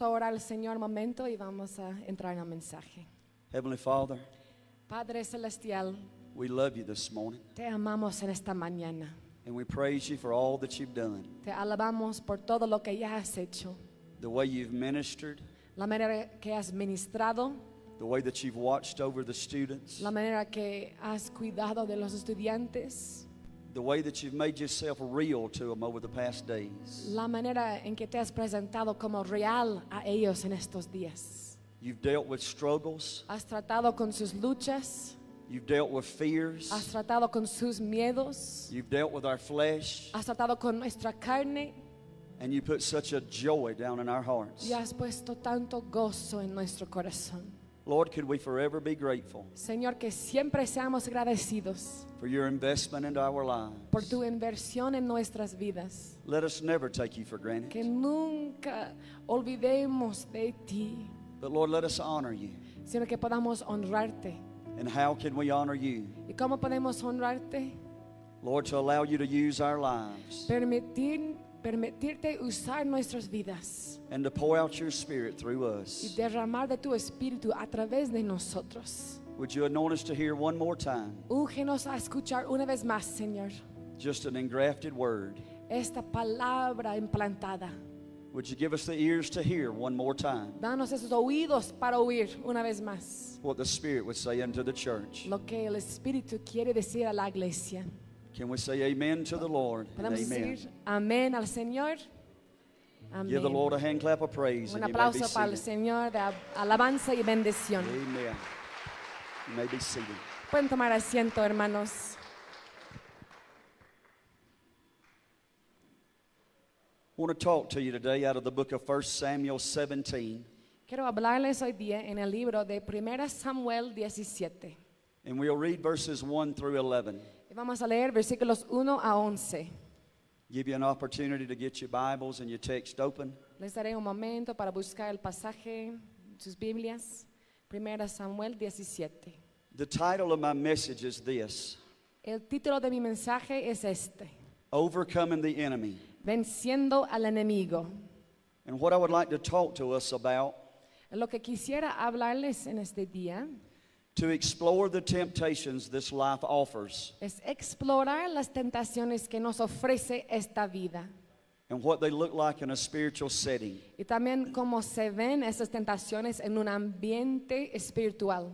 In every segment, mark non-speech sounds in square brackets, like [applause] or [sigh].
Ahora al Señor momento y vamos a entrar en el mensaje. Heavenly Father, Padre Celestial, we love you this morning te amamos en esta mañana. and we praise you for all that you've done, Te alabamos por todo lo que ya has hecho, the way you've ministered, la manera que has ministrado, the way that you've watched over the students, la manera que has cuidado de los estudiantes, the way that you've made yourself real to them over the past days. la manera en que te has presentado como real a ellos en estos días. You've dealt with struggles, Has tratado con sus luchas, you've dealt with fears, has tratado con sus miedos, you've dealt with our flesh, has tratado con nuestra carne and you put such a joy down in our hearts. y has puesto tanto gozo en nuestro corazón. Lord, could we forever be grateful Señor, que siempre seamos agradecidos for your investment into our por lives? tu inversión en nuestras vidas. Let us never take you for Que granted, nunca olvidemos de ti, but Lord, let us honor you. sino que podamos honrarte. And how can we honor you? ¿Y cómo podemos honrarte? Lord, to allow you to use our lives Permitir, permitirte usar nuestras vidas and to pour out your spirit through y us. derramar de tu espíritu a través de nosotros. Would you anoint us to hear one more time Úngenos a escuchar una vez más, Señor, just an engrafted word? esta palabra implantada. Would you give us the ears to hear one more time Danos esos oídos para oír una vez más what the Spirit would say unto the church? lo que el Espíritu quiere decir a la iglesia. Can we say amen to the Lord? Podemos amen. decir amén al Señor. Give the Amén. Lord a hand clap of praise. Un and you may be aplauso para el seated. Señor de ab- alabanza y bendición. Amen. You may be seated. Pueden tomar asiento, hermanos. I want to talk to you today out of the book of 1 Samuel 17, Quiero hablarles hoy día en el libro de 1 Samuel 17. and we'll read verses 1 through 11. Vamos a leer versículos 1 a 11. Give you an opportunity to get your Bibles and your text open. Les daré un momento para buscar el pasaje, sus Biblias. 1 Samuel 17. The title of my message is this El título de mi mensaje es este, Overcoming the Enemy. Venciendo al enemigo. And what I would like to talk to us about Lo que quisiera hablarles en este día to explore the temptations this life offers es explorar las tentaciones que nos ofrece esta vida and what they look like in a spiritual setting. y también cómo se ven esas tentaciones en un ambiente espiritual.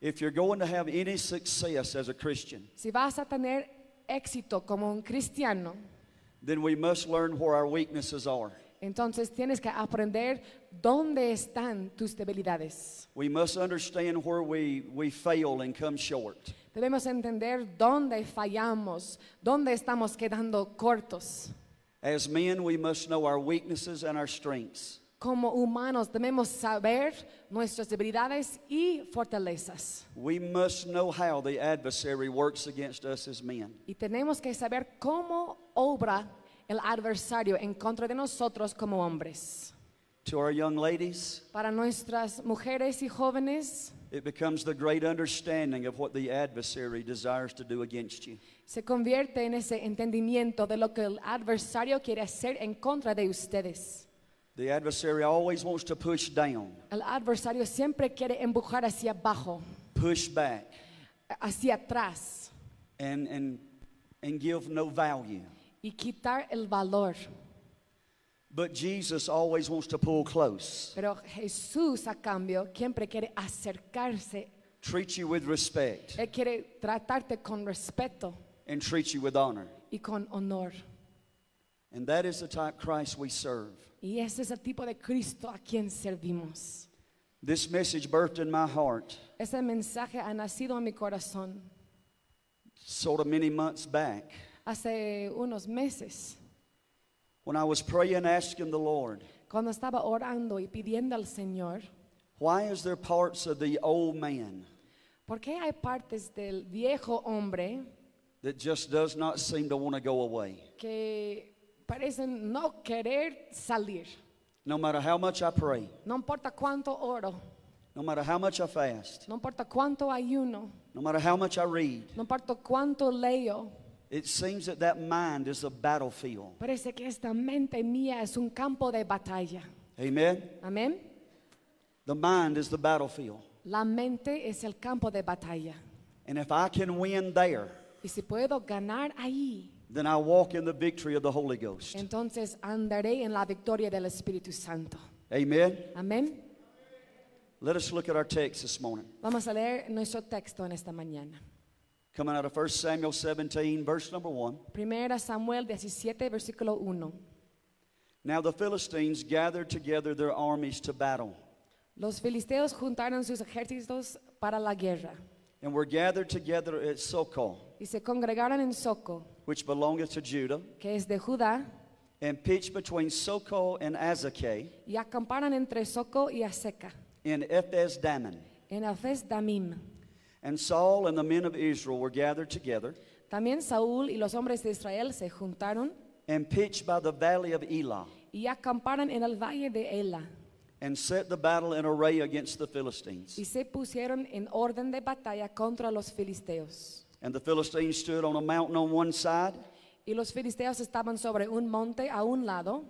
If you're going to have any success as a Christian, Si vas a tener éxito como un cristiano, then we must learn where our weaknesses are. Entonces tienes que aprender dónde están tus debilidades. We must understand where we, we fail and come short. Debemos entender dónde fallamos, dónde estamos quedando cortos. As men, we must know our weaknesses and our strengths. Como humanos debemos saber nuestras debilidades y fortalezas. We must know how the adversary works against us as men. Y tenemos que saber cómo obra el adversario en contra de nosotros como hombres. To our young ladies, Para nuestras mujeres y jóvenes it becomes the great understanding of what the adversary desires to do against you. se convierte en ese entendimiento de lo que el adversario quiere hacer en contra de ustedes. The adversary always wants to push down, El adversario siempre quiere empujar hacia abajo, push back, hacia atrás and, and, and give no value. Y quitar el valor. But Jesus always wants to pull close, Pero Jesús a cambio siempre quiere acercarse, treat you with respect, Él quiere tratarte con respeto and treat you with honor. y con honor. And that is the type Christ we serve. Y ese es el tipo de Cristo a quien servimos. This message birthed in my heart Ese mensaje ha nacido en mi corazón sort of many months back hace unos meses, when I was praying, asking the Lord, cuando estaba orando y pidiendo al Señor, why is there parts of the old man ¿por qué hay partes del viejo hombre that just does not seem to want to go away? que parecen no querer salir? No matter how much I pray, No importa cuánto oro, no matter how much I fast, no importa cuánto ayuno, no matter how much I read, no importa cuánto leo, It seems that that mind is a battlefield. Parece que esta mente mía es un campo de batalla. Amen? Amén. The mind is the battlefield. La mente es el campo de batalla. And if I can win there, Y si puedo ganar ahí, then I walk in the victory of the Holy Ghost. entonces andaré en la victoria del Espíritu Santo. Amen? Amén. Let us look at our text this morning. Vamos a leer nuestro texto en esta mañana. Coming out of 1 Samuel 17, verse number 1. Primera Samuel 17, versículo 1. Now the Philistines gathered together their armies to battle, Los filisteos juntaron sus ejércitos para la guerra and were gathered together at Sokol, y se congregaron en Soco, which belongeth to Judah, que es de Judá, and pitched between Sokol and Azekah y acamparon entre Soco y in Ephes Dammon. en Afes Damim. And Saul and the men of Israel were gathered together También Saúl y los hombres de Israel se juntaron and pitched by the valley of Elah, y acamparon en el valle de Ela and set the battle in array against the Philistines. y se pusieron en orden de batalla contra los filisteos. And the Philistines stood on a mountain on one side, Y los filisteos estaban sobre un monte a un lado,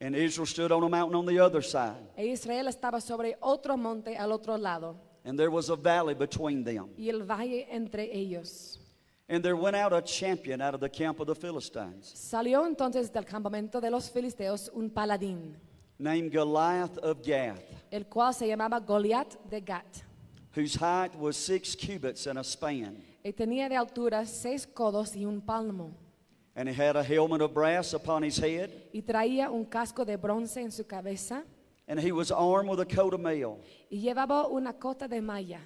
and Israel stood on a mountain on the other side. e Israel estaba sobre otro monte al otro lado, And there was a valley between them. y el valle entre ellos. And there went out a champion out of the camp of the Philistines, Salió entonces del campamento de los filisteos un paladín, named Goliath of Gath, el cual se llamaba Goliat de Gat, whose height was six cubits and a span. y tenía de altura seis codos y un palmo, And he had a helmet of brass upon his head, y traía un casco de bronce en su cabeza, and he was armed with a coat of mail. y llevaba una cota de malla,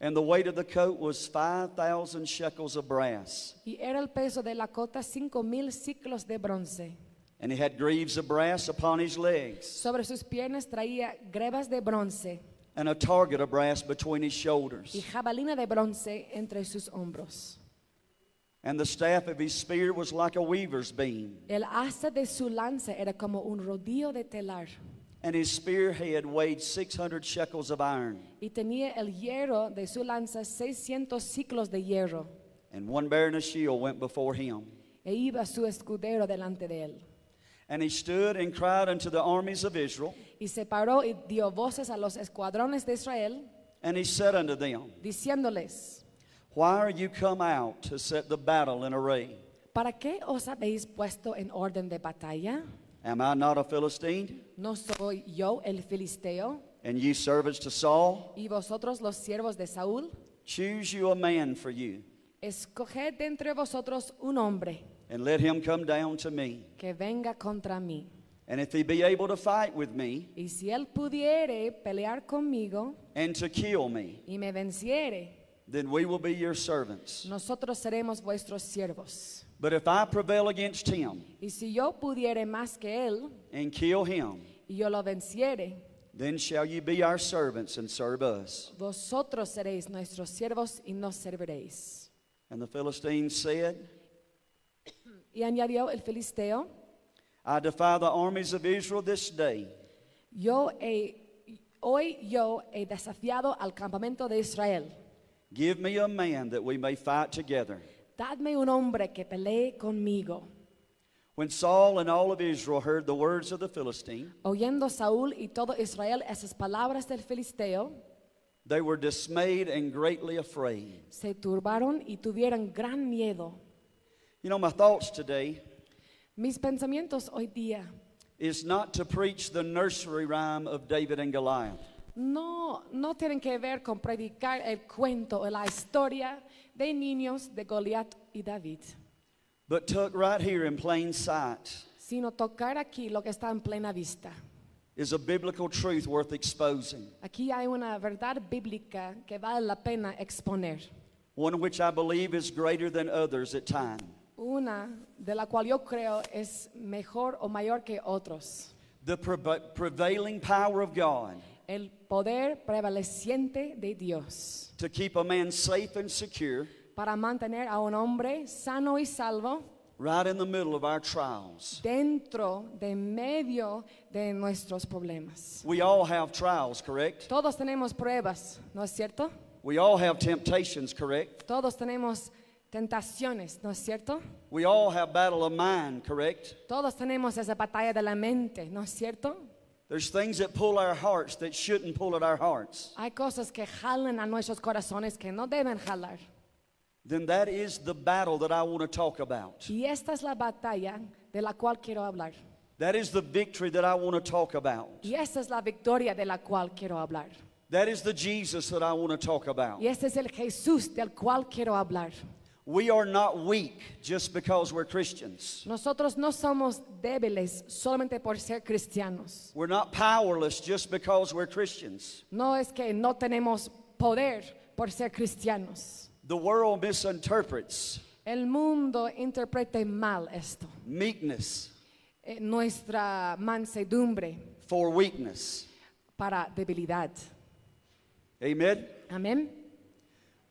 And the weight of the coat was 5,000 shekels of brass. y era el peso de la cota cinco mil ciclos de bronce. And he had greaves of brass upon his legs, Sobre sus piernas traía grebas de bronce and a target of brass between his y shoulders. jabalina de bronce entre sus hombros. And the staff of his spear was like a weaver's beam, El asta de su lanza era como un rodillo de telar. And his spearhead weighed 600 shekels of iron. y tenía el hierro de su lanza 600 ciclos de hierro, And one bearing a shield went before him. e iba su escudero delante de él. And he stood and cried unto the armies of Israel, Y se paró y dio voces a los escuadrones de Israel, and he said unto them, diciéndoles, Why are you come out to set the battle in array? ¿para qué os habéis puesto en orden de batalla? Am I not a Philistine? ¿No soy yo el filisteo? And ye servants to Saul? ¿Y vosotros los siervos de Saúl? Choose you a man for you, Escoged de entre vosotros un hombre and let him come down to me. que venga contra mí. And if he be able to fight with me, Y si él pudiere pelear conmigo and to kill me, y me venciere, then we will be your servants. nosotros seremos vuestros siervos. But if I prevail against him Y si yo pudiere más que él and kill him, y yo lo venciere, then shall you be our servants and serve us. vosotros seréis nuestros siervos y nos serviréis. And the Philistines said, Y añadió el filisteo, I defy the armies of Israel this day. yo he, hoy yo he desafiado al campamento de Israel. Give me a man that we may fight together. Dadme un hombre que pelee conmigo. When Saul and all of Israel heard the words of the Philistine, Oyendo Saúl y todo Israel esas palabras del filisteo, they were dismayed and greatly afraid. se turbaron y tuvieron gran miedo. You know, my thoughts today Mis pensamientos hoy día is not to preach the nursery rhyme of David and Goliath, no, no tienen que ver con predicar el cuento o la historia de niños de Goliat y David, but took right here in plain sight sino tocar aquí lo que está en plena vista. is a biblical truth worth exposing, Aquí hay una verdad bíblica que vale la pena exponer. one which I believe is greater than others at times. Una de la cual yo creo es mejor o mayor que otros. The preva- prevailing power of God El poder prevaleciente de Dios to keep a man safe and secure para mantener a un hombre sano y salvo right in the middle of our trials. dentro de medio de nuestros problemas. We all have trials, correct? Todos tenemos pruebas, ¿no es cierto? We all have temptations, correct? Todos tenemos tentaciones, ¿no es cierto? We all have battle of mind, correct? Todos tenemos esa batalla de la mente, ¿no es cierto? There's things that pull our hearts that shouldn't pull at our hearts. Hay cosas que jalan a nuestros corazones que no deben jalar. Then that is the battle that I want to talk about. Y esta es la batalla de la cual quiero hablar. That is the victory that I want to talk about. Y esta es la victoria de la cual quiero hablar. That is the Jesus that I want to talk about. Y este es el Jesús del cual quiero hablar. We are not weak just because we're Christians. Nosotros no somos débiles solamente por ser cristianos. We're not powerless just because we're Christians. No es que no tenemos poder por ser cristianos. The world misinterprets El mundo interpreta mal esto. meekness Eh, nuestra mansedumbre for weakness. para debilidad. Amen? Amén.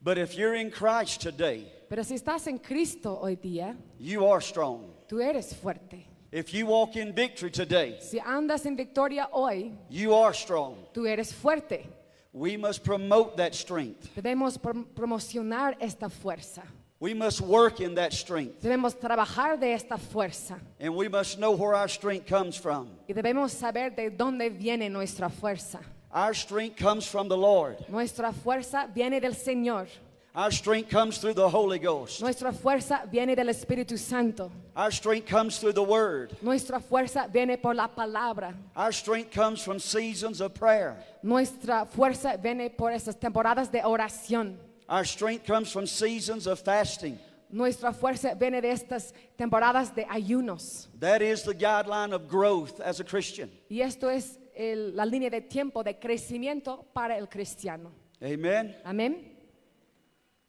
But if you're in Christ today, Pero si estás en Cristo hoy día, you are strong. tú eres fuerte. If you walk in victory today, Si andas en victoria hoy, you are strong. tú eres fuerte. We must promote that strength. Debemos prom- promocionar esta fuerza. We must work in that strength. Debemos trabajar de esta fuerza. And we must know where our strength comes from. Y debemos saber de dónde viene nuestra fuerza. Our strength comes from the Lord. Nuestra fuerza viene del Señor. Our strength comes through the Holy Ghost. Nuestra fuerza viene del Espíritu Santo. Our strength comes through the Word. Nuestra fuerza viene por la palabra. Our strength comes from seasons of prayer. Nuestra fuerza viene por esas temporadas de oración. Our strength comes from seasons of fasting. Nuestra fuerza viene de estas temporadas de ayunos. That is the guideline of growth as a Christian. Y esto es el- la línea de tiempo de crecimiento para el cristiano. Amen. Amén.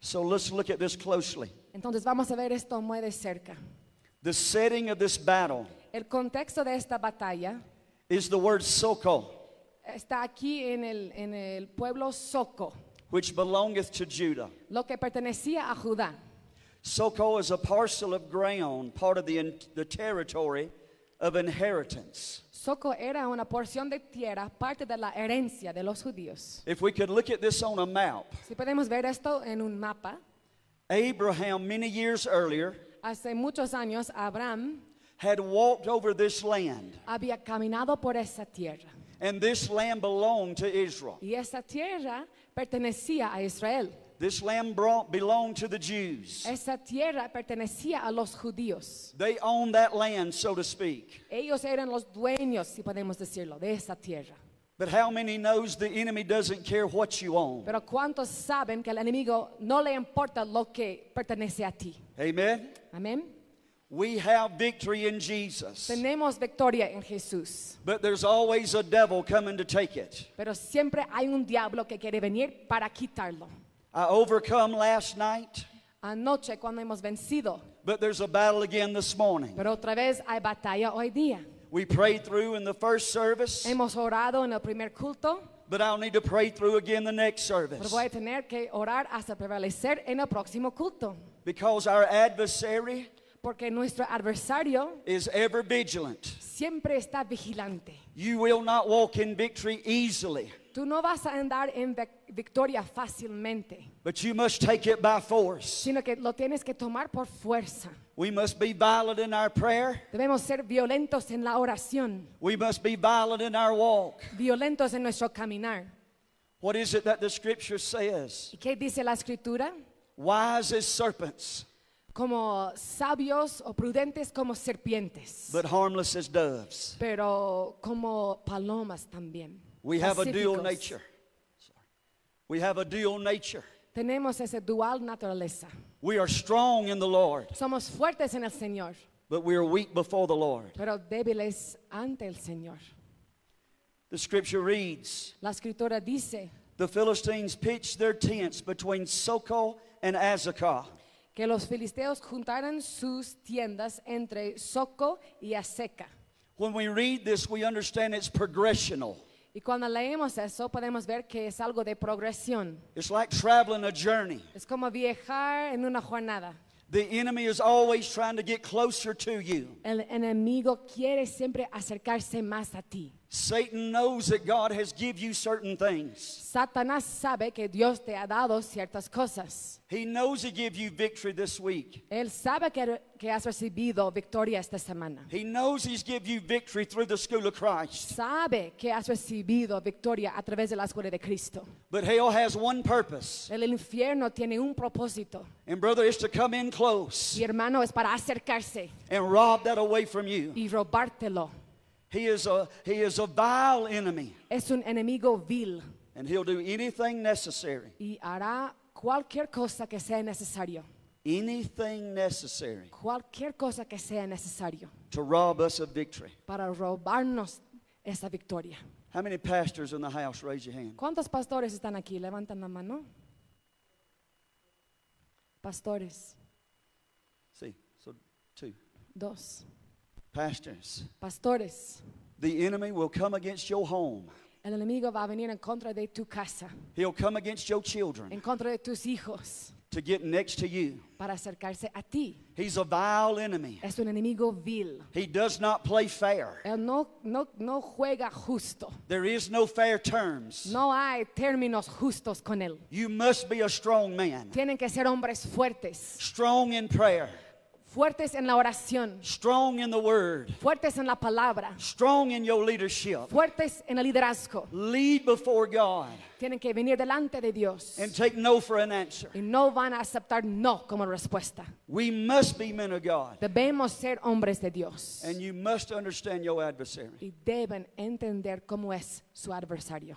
So let's look at this closely. Entonces vamos a ver esto muy de cerca. The setting of this battle El contexto de esta batalla is the word Soko, está aquí en el, en el pueblo Soco, which belongeth to Judah. lo que pertenecía a Judá. Soko is a parcel of ground, part of the, the territory of inheritance. Soco era una porción de tierra, parte de la herencia de los judíos. If we could look at this on a map, Si podemos ver esto en un mapa, Abraham, many years earlier, hace muchos años Abraham had walked over this land, había caminado por esa tierra. and this land belonged to Israel. Y esa tierra pertenecía a Israel. This land brought, belonged to the Jews. Esa tierra pertenecía a los judíos. They owned that land, so to speak. Ellos eran los dueños, si podemos decirlo, de esa tierra. But how many knows the enemy doesn't care what you own? Pero ¿cuántos saben que al enemigo no le importa lo que pertenece a ti? Amen. Amén. We have victory in Jesus. Tenemos victoria en Jesús, But there's always a devil coming to take it. pero siempre hay un diablo que quiere venir para quitarlo. I overcome last night, Anoche cuando hemos vencido, but there's a battle again this morning. pero otra vez hay batalla hoy día. We prayed through in the first service, Hemos orado en el primer culto, but I'll need to pray through again the next pero service. voy a tener que orar hasta prevalecer en el próximo culto, Because our adversary porque nuestro adversario is ever vigilant. siempre está vigilante. You will not walk in victory easily, Tú no vas a andar en vic- victoria fácilmente, but you must take it by force. sino que lo tienes que tomar por fuerza. We must be violent in our prayer. Debemos ser violentos en la oración, We must be violent in our walk. violentos en nuestro caminar. What is it that the scripture says? ¿Y qué dice la escritura? Wise as serpents, Como sabios o prudentes como serpientes, but harmless as doves. pero como palomas también. We have a dual pacíficos. nature. Sorry. We have a dual nature. Tenemos esa dual naturaleza. We are strong in the Lord, Somos fuertes en el Señor, but we are weak before the Lord. pero débiles ante el Señor. The scripture reads La escritura dice The Philistines pitched their tents between Soko and Azekah. Que los filisteos juntaran sus tiendas entre Soco y Aseca. When we read this, we understand it's progressional. Y cuando leemos eso podemos ver que es algo de progresión. It's like traveling a journey. Es como viajar en una jornada. The enemy is always trying to get closer to you. El enemigo quiere siempre acercarse más a ti. Satan knows that God has give you certain things. Satanás sabe que Dios te ha dado ciertas cosas. He knows he give you victory this week. Él sabe que, que has recibido victoria esta semana. He knows he's give you victory through the school of Christ. Sabe que has recibido victoria a través de la escuela de Cristo. But hell has one purpose. El infierno tiene un propósito. And brother, it's to come in close Y hermano, es para acercarse and rob that away from you. y robártelo. He is a he is a vile enemy. Es un enemigo vil And he'll do anything necessary. y hará cualquier cosa que sea necesario. Anything necessary Cualquier cosa que sea necesario to rob us of victory. para robarnos esa victoria. How many pastors in the house? Raise your hand. ¿Cuántos pastores están aquí? Levantan la mano. Pastores, See, so two. dos. Pastors. Pastores, The enemy will come against your home. el enemigo va a venir en contra de tu casa, He'll come against your children en contra de tus hijos, to get next to you. para acercarse a ti. He's a vile enemy. Es un enemigo vil. He does not play fair. Él no, no, no juega justo. There is no fair terms. No hay términos justos con él. You must be a strong man. Tienen que ser hombres fuertes, Strong in prayer. Fuertes en la oración, Strong in the word. fuertes en la palabra, Strong in your leadership. fuertes en el liderazgo. Lead before God Tienen que venir delante de Dios and take no for an answer. y no van a aceptar no como respuesta. We must be men of God. Debemos ser hombres de Dios And you must understand your adversary. y deben entender cómo es su adversario.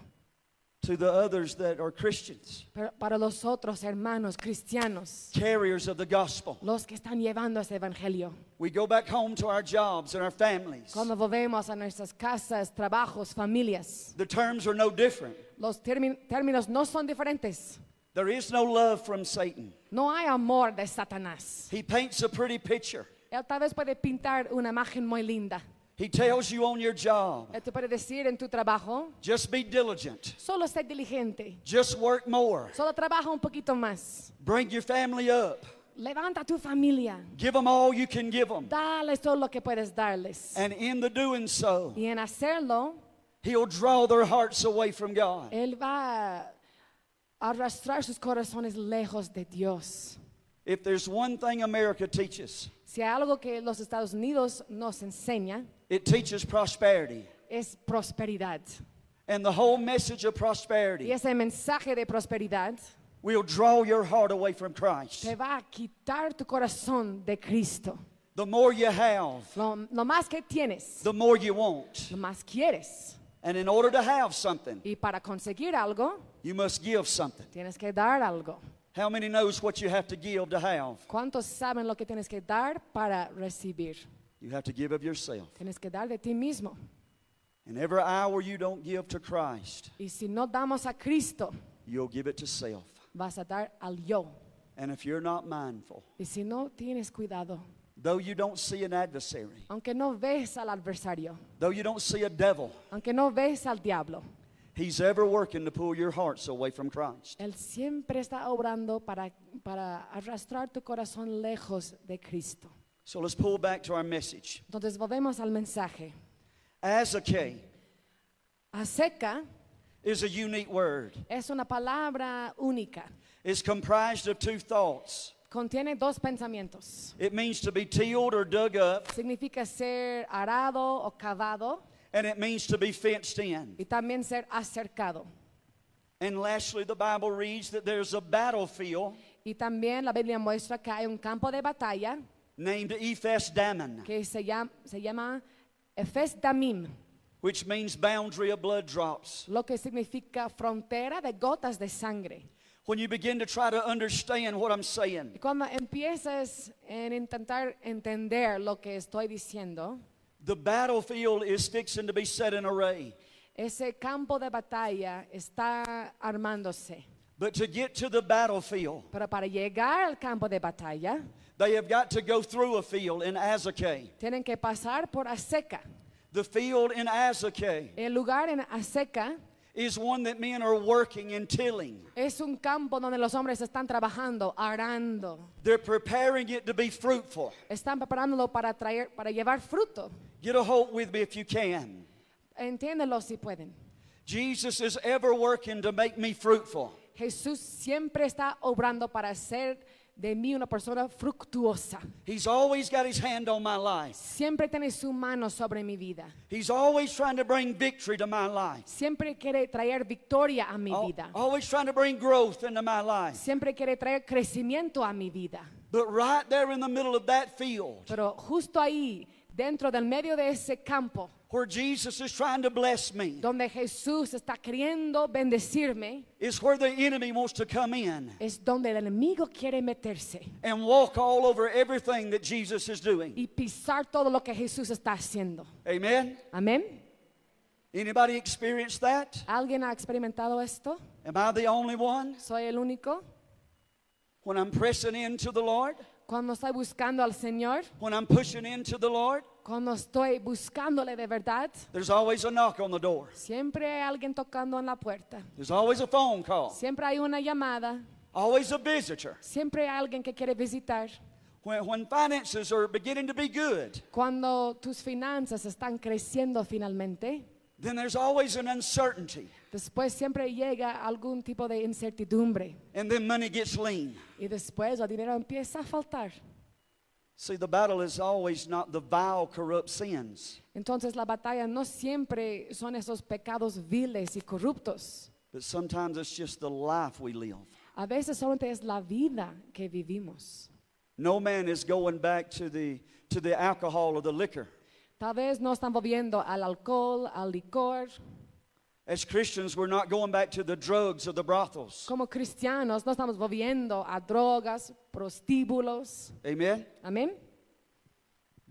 To the others that are Christians, para los otros hermanos cristianos, carriers of the gospel, los que están llevando ese evangelio, we go back home to our jobs and our families. cuando volvemos a nuestras casas, trabajos, familias, The terms are no different. los términos no son diferentes. There is no love from Satan. No hay amor de Satanás. He paints a pretty picture. Él tal vez puede pintar una imagen muy linda. He tells you on your job, te puede decir en tu trabajo, just be diligent, solo sé diligente, just work more, solo trabaja un poquito más. bring your family up, Levanta tu familia, give them all you can give them. dales todo lo que puedes darles. And in the doing so, Y en hacerlo, He'll draw their hearts away from God. Él va a arrastrar sus corazones lejos de Dios. If there's one thing America teaches, Si hay algo que los Estados Unidos nos enseña, it teaches prosperity. es prosperidad. And the whole message of Y prosperity ese mensaje de prosperidad will draw your heart away from Christ. te va a quitar tu corazón de Cristo. The more you have, Lo, lo más que tienes, the more you want. lo más quieres. And in order to have something, Y para conseguir algo, you must give something. tienes que dar algo. How many knows what you have to give to have? ¿Cuántos saben lo que tienes que dar para recibir? You have to give of yourself. Tienes que dar de ti mismo. And every hour you don't give to Christ, Y si no damos a Cristo, you'll give it to self. vas a dar al yo. And if you're not mindful, Y si no tienes cuidado, though you don't see an adversary, aunque no ves al adversario, though you don't see a devil, aunque no ves al diablo, he's ever working to pull your hearts away from Christ. Él siempre está obrando para, para arrastrar tu corazón lejos de Cristo. So let's pull back to our message. Entonces volvemos al mensaje. Azakeh A seca is a unique word. es una palabra única. It's comprised of two thoughts. Contiene dos pensamientos. It means to be tilled or dug up, Significa ser arado o cavado and it means to be fenced in. y también ser acercado. And lastly, the Bible reads that there's a battlefield Y también la Biblia muestra que hay un campo de batalla named Ephes Dammon, que se llama, se llama Efes Damim, which means boundary of blood drops. lo que significa frontera de gotas de sangre. When you begin to try to understand what I'm saying, Y cuando empiezas en intentar entender lo que estoy diciendo, the battlefield is fixing to be set in array. ese campo de batalla está armándose. But to get to the battlefield, Pero para llegar al campo de batalla, they have got to go through a field in Azakeh. tienen que pasar por Aseca. The field in Azakeh El lugar en Aseca is one that men are working and tilling. es un campo donde los hombres están trabajando, arando. They're preparing it to be fruitful. Están preparándolo para traer, para llevar fruto. Get a hold with me if you can. Entiéndelo si pueden. Jesus is ever working to make me fruitful. Jesús siempre está obrando para hacer de mí una persona fructuosa. He's always got his hand on my life. Siempre tiene su mano sobre mi vida. He's always trying to bring victory to my life. Siempre quiere traer victoria a mi vida. Always trying to bring growth into my life. Siempre quiere traer crecimiento a mi vida. But right there in the middle of that field Pero justo ahí, dentro del medio de ese campo, where Jesus is trying to bless me donde Jesús está queriendo bendecirme, is where the enemy wants to come in es donde el enemigo quiere meterse and walk all over everything that Jesus is doing. y pisar todo lo que Jesús está haciendo. Amen. Amén. Anybody experience that? ¿Alguien ha experimentado esto? Am I the only one? ¿Soy el único? When I'm pressing into the Lord, Cuando estoy buscando al Señor, when I'm pushing into the Lord, cuando estoy buscándole de verdad, there's always a knock on the door. siempre hay alguien tocando en la puerta. There's always a phone call. Siempre hay una llamada. Always a visitor. Siempre hay alguien que quiere visitar. When, when finances are beginning to be good, Cuando tus finanzas están creciendo finalmente, then there's always an uncertainty. después siempre llega algún tipo de incertidumbre And then money gets lean. y después el dinero empieza a faltar. See, the battle is always not the vile, corrupt sins, Entonces la batalla no siempre son esos pecados viles y corruptos. but sometimes it's just the life we live. A veces solamente es la vida que vivimos. No man is going back to the, to the alcohol or the liquor. Tal vez no están volviendo al alcohol, al licor. As Christians, we're not going back to the drugs or the brothels. Como cristianos no estamos volviendo a drogas, prostíbulos. Amen? Amén.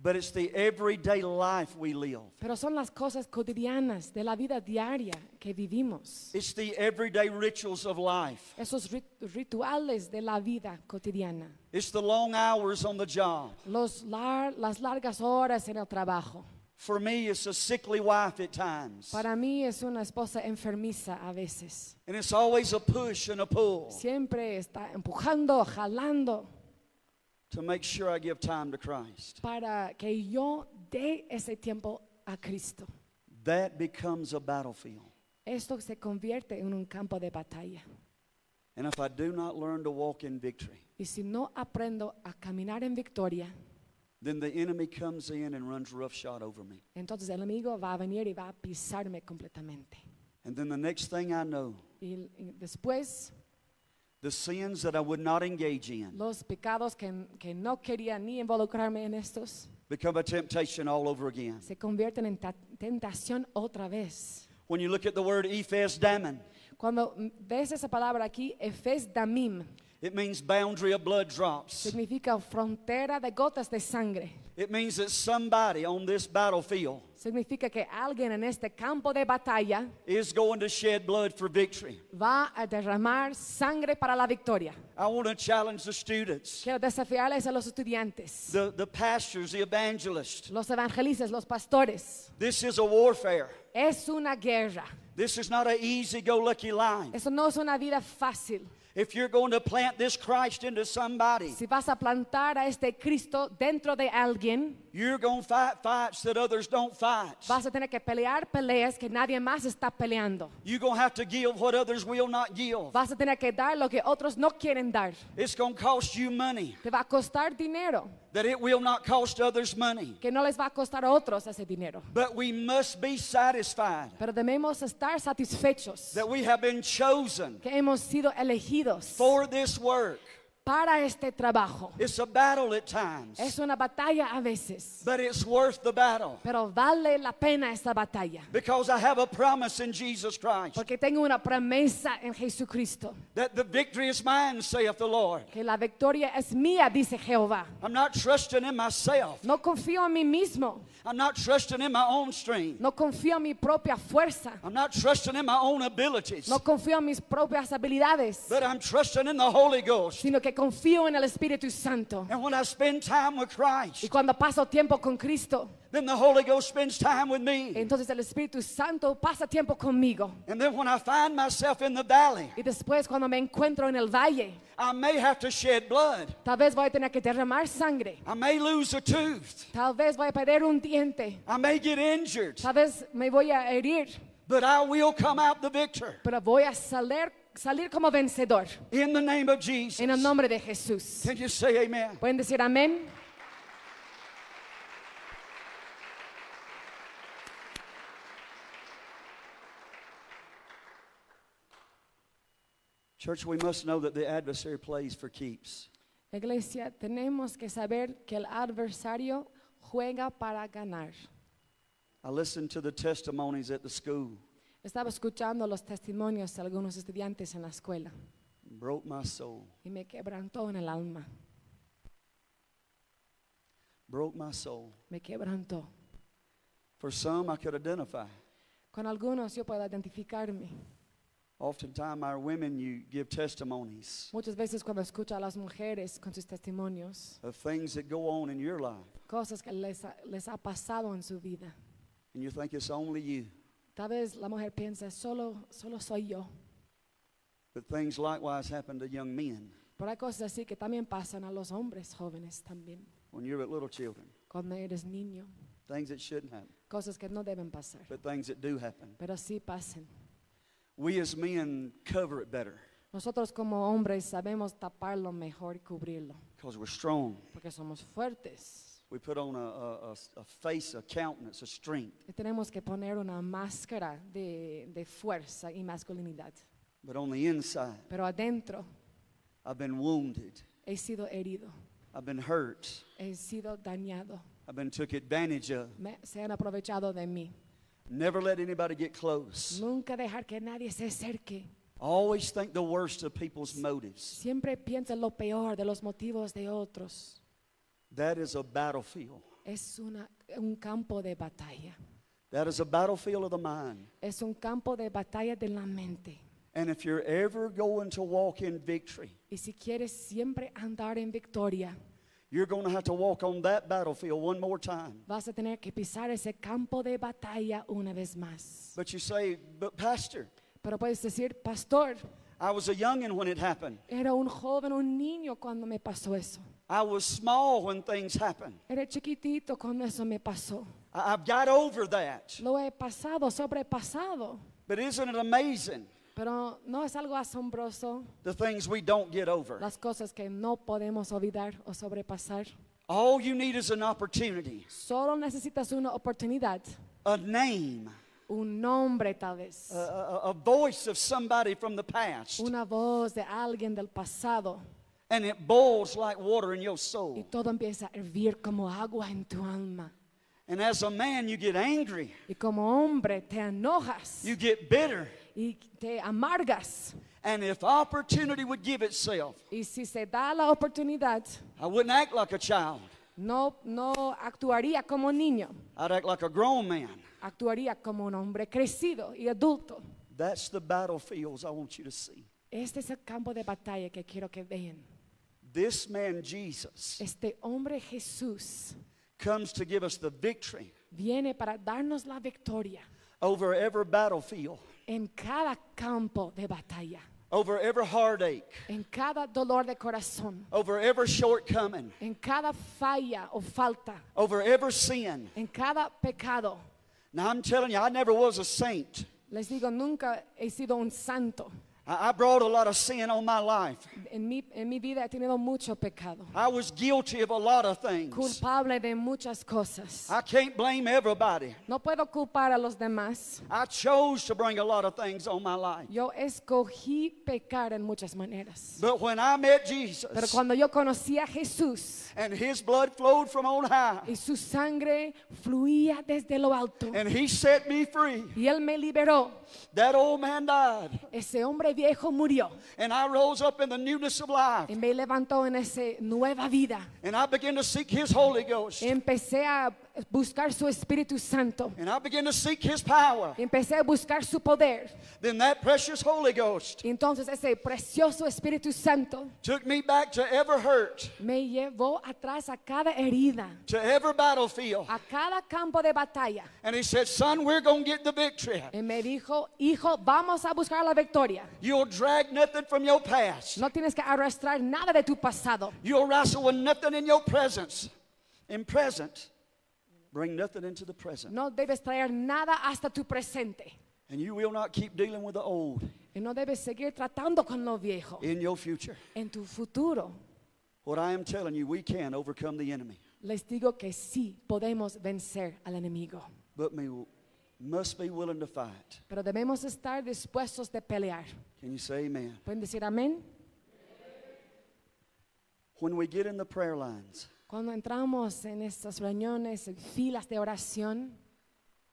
But it's the everyday life we live. Pero son las cosas cotidianas de la vida diaria que vivimos. It's the everyday rituals of life. Esos rit- rituales de la vida cotidiana. It's the long hours on the job. Los lar- las largas horas en el trabajo. For me, it's a sickly wife at times. Para mí es una esposa enfermiza a veces. And it's always a push and a pull Siempre está empujando, jalando to make sure I give time to Christ. para que yo dé ese tiempo a Cristo. That becomes a battlefield. Esto se convierte en un campo de batalla. And if I do not learn to walk in victory, Y si no aprendo a caminar en victoria, then the enemy comes in and runs roughshod over me. entonces el enemigo va a venir y va a pisarme completamente. And then the next thing I know, Y, después the sins that I would not engage in los pecados que, que no quería ni involucrarme en estos become a temptation all over again. se convierten en tentación otra vez. When you look at the word Ephes Dammon, Cuando ves esa palabra aquí, Efes Damim, it means boundary of blood drops. significa frontera de gotas de sangre. It means that somebody on this battlefield Significa que alguien en este campo de batalla is going to shed blood for victory. va a derramar sangre para la victoria. I want to challenge the students, Quiero desafiarles a los estudiantes, the, the pastors, the evangelists. los evangelistas, los pastores. This is a warfare. Es una guerra. This is not an easy go lucky life. Eso no es una vida fácil. If you're going to plant this Christ into somebody, Si vas a plantar a este Cristo dentro de alguien, you're going to fight fights that others don't fight. vas a tener que pelear peleas que nadie más está peleando. You're going to have to give what others will not give. Vas a tener que dar lo que otros no quieren dar. It's going to cost you money Te va a costar dinero, that it will not cost others money. que no les va a costar a otros ese dinero. But we must be satisfied Pero debemos estar satisfechos that we have been chosen que hemos sido elegidos for this work. Para este trabajo. It's a battle at times, Es una batalla a veces, but it's worth the battle pero vale la pena esta batalla. because I have a promise in Jesus Christ Porque tengo una promesa en Jesucristo, that the victory is mine, saith the Lord. que la victoria es mía, dice Jehová. I'm not trusting in myself. No confío en mí mismo, I'm not trusting in my own strength. no confío en mi propia fuerza, I'm not trusting in my own abilities. no confío en mis propias habilidades, But I'm trusting in the Holy Ghost sino que confío en el Espíritu Santo. And when I spend time with Y Christ, cuando paso tiempo con Cristo, then the Holy Ghost spends time with me. entonces el Espíritu Santo pasa tiempo conmigo. And then when I find myself in the valley, Y después cuando me encuentro en el valle, I may have to shed blood. tal vez voy a tener que derramar sangre. I may lose a tooth. Tal vez voy a perder un diente. I may get injured. Tal vez me voy a herir. But I will come out the victor Pero voy a salir, salir como vencedor. in the name of Jesus. En el nombre de Jesús. Can you say amen? ¿Pueden decir amén? Church, we must know that the adversary plays for keeps. Iglesia, tenemos que saber que el adversario juega para ganar. I listened to the testimonies at the school. Estaba escuchando los testimonios de algunos estudiantes en la escuela Broke my soul. y me quebrantó en el alma. Broke my soul. Me quebrantó. For some, I could identify. Con algunos yo puedo identificarme. Oftentimes, our women, you give testimonies Muchas veces cuando escucho a las mujeres con sus testimonios, of things that go on in your life, cosas que les ha, les ha pasado en su vida. and you think it's only you. Tal vez la mujer piensa, solo, solo soy yo. But things likewise happen to young men Pero hay cosas así que también pasan a los hombres jóvenes también. when you're with little children. Cuando eres niño, Things that shouldn't happen, cosas que no deben pasar, but things that do happen. pero sí pasan. We as men cover it better Nosotros como hombres sabemos taparlo mejor y cubrirlo, because we're strong. porque somos fuertes. We put on a, a, a- a face, a countenance, a strength. Y tenemos que poner una máscara de, de fuerza y masculinidad. But on the inside, Pero adentro I've been wounded. he sido herido, I've been hurt. he sido dañado, I've been took advantage of. me- se han aprovechado de mí. Never let anybody get close. Nunca dejar que nadie se acerque. Always think the worst of people's motives. Siempre piensa lo peor de los motivos de otros. That is a battlefield. Es una, un campo de batalla. That is a battlefield of the mind. Es un campo de batalla de la mente. And if you're ever going to walk in victory, Y si quieres siempre andar en victoria, you're going to have to walk on that battlefield one more time. vas a tener que pisar ese campo de batalla una vez más. But you say, but Pastor, Pero puedes decir, pastor, I was a youngin' when it happened. era un joven, un niño cuando me pasó eso. I was small when things happened. Era chiquitito cuando eso me pasó. I- I've got over that. Lo he pasado, sobrepasado. But isn't it amazing Pero no es algo asombroso the things we don't get over? las cosas que no podemos olvidar o sobrepasar. All you need is an opportunity, Solo necesitas una oportunidad, a name, un nombre tal vez, a, a, a voice of somebody from the past, una voz de alguien del pasado and it boils like water in your soul. y todo empieza a hervir como agua en tu alma. And as a man, you get angry, Y como hombre te enojas you get bitter. Y te amargas. And if opportunity would give itself, Y si se da la oportunidad, I wouldn't act like a child. no, no actuaría como niño, I'd act like a grown man. actuaría como un hombre crecido y adulto. That's the battlefields I want you to see. Este es el campo de batalla que quiero que vean. This man, Jesus, Este hombre Jesús comes to give us the victory viene para darnos la victoria over every battlefield, en cada campo de batalla, over every heartache, en cada dolor de corazón, over every shortcoming, en cada falla o falta, over every sin. en cada pecado. Now, I'm telling you, I never was a saint. Les digo, nunca he sido un santo. I, brought a lot of sin on my life. En mi, en mi vida he tenido mucho pecado, I was guilty of a lot of things. culpable de muchas cosas. I can't blame everybody. No puedo culpar a los demás. I chose to bring a lot of things on my life. Yo escogí pecar en muchas maneras. But when I met Pero Jesus cuando yo conocí a Jesús and his blood flowed from on high y su sangre fluía desde lo alto and he set me free, y Él me liberó, that old man died. ese hombre viejo murió And I rose up in the newness of life. y me levantó en esa nueva vida. And I began to seek his Holy Ghost. Empecé a, buscar su Espíritu Santo. and I began to seek His power, Y empecé a buscar su poder. then that precious Holy Ghost Y entonces ese precioso Espíritu Santo took me back to every hurt, me llevó atrás a cada herida, to every battlefield. a cada campo de batalla. And He said, Son, we're going to get the victory. Y me dijo, hijo, vamos a buscar la victoria. You'll drag nothing from your past. No tienes que arrastrar nada de tu pasado. You'll wrestle with nothing in your presence. In present, bring nothing into the present. No debes traer nada hasta tu presente. And you will not keep dealing with the old Y no debes seguir tratando con lo viejo. in your future. En tu futuro, What I am telling you, we can overcome the enemy, les digo que sí podemos vencer al enemigo. but we must be willing to fight. Pero debemos estar dispuestos de pelear. Can you say amen? ¿Pueden decir amén? When we get in the prayer lines, Cuando entramos en estas reuniones, en filas de oración,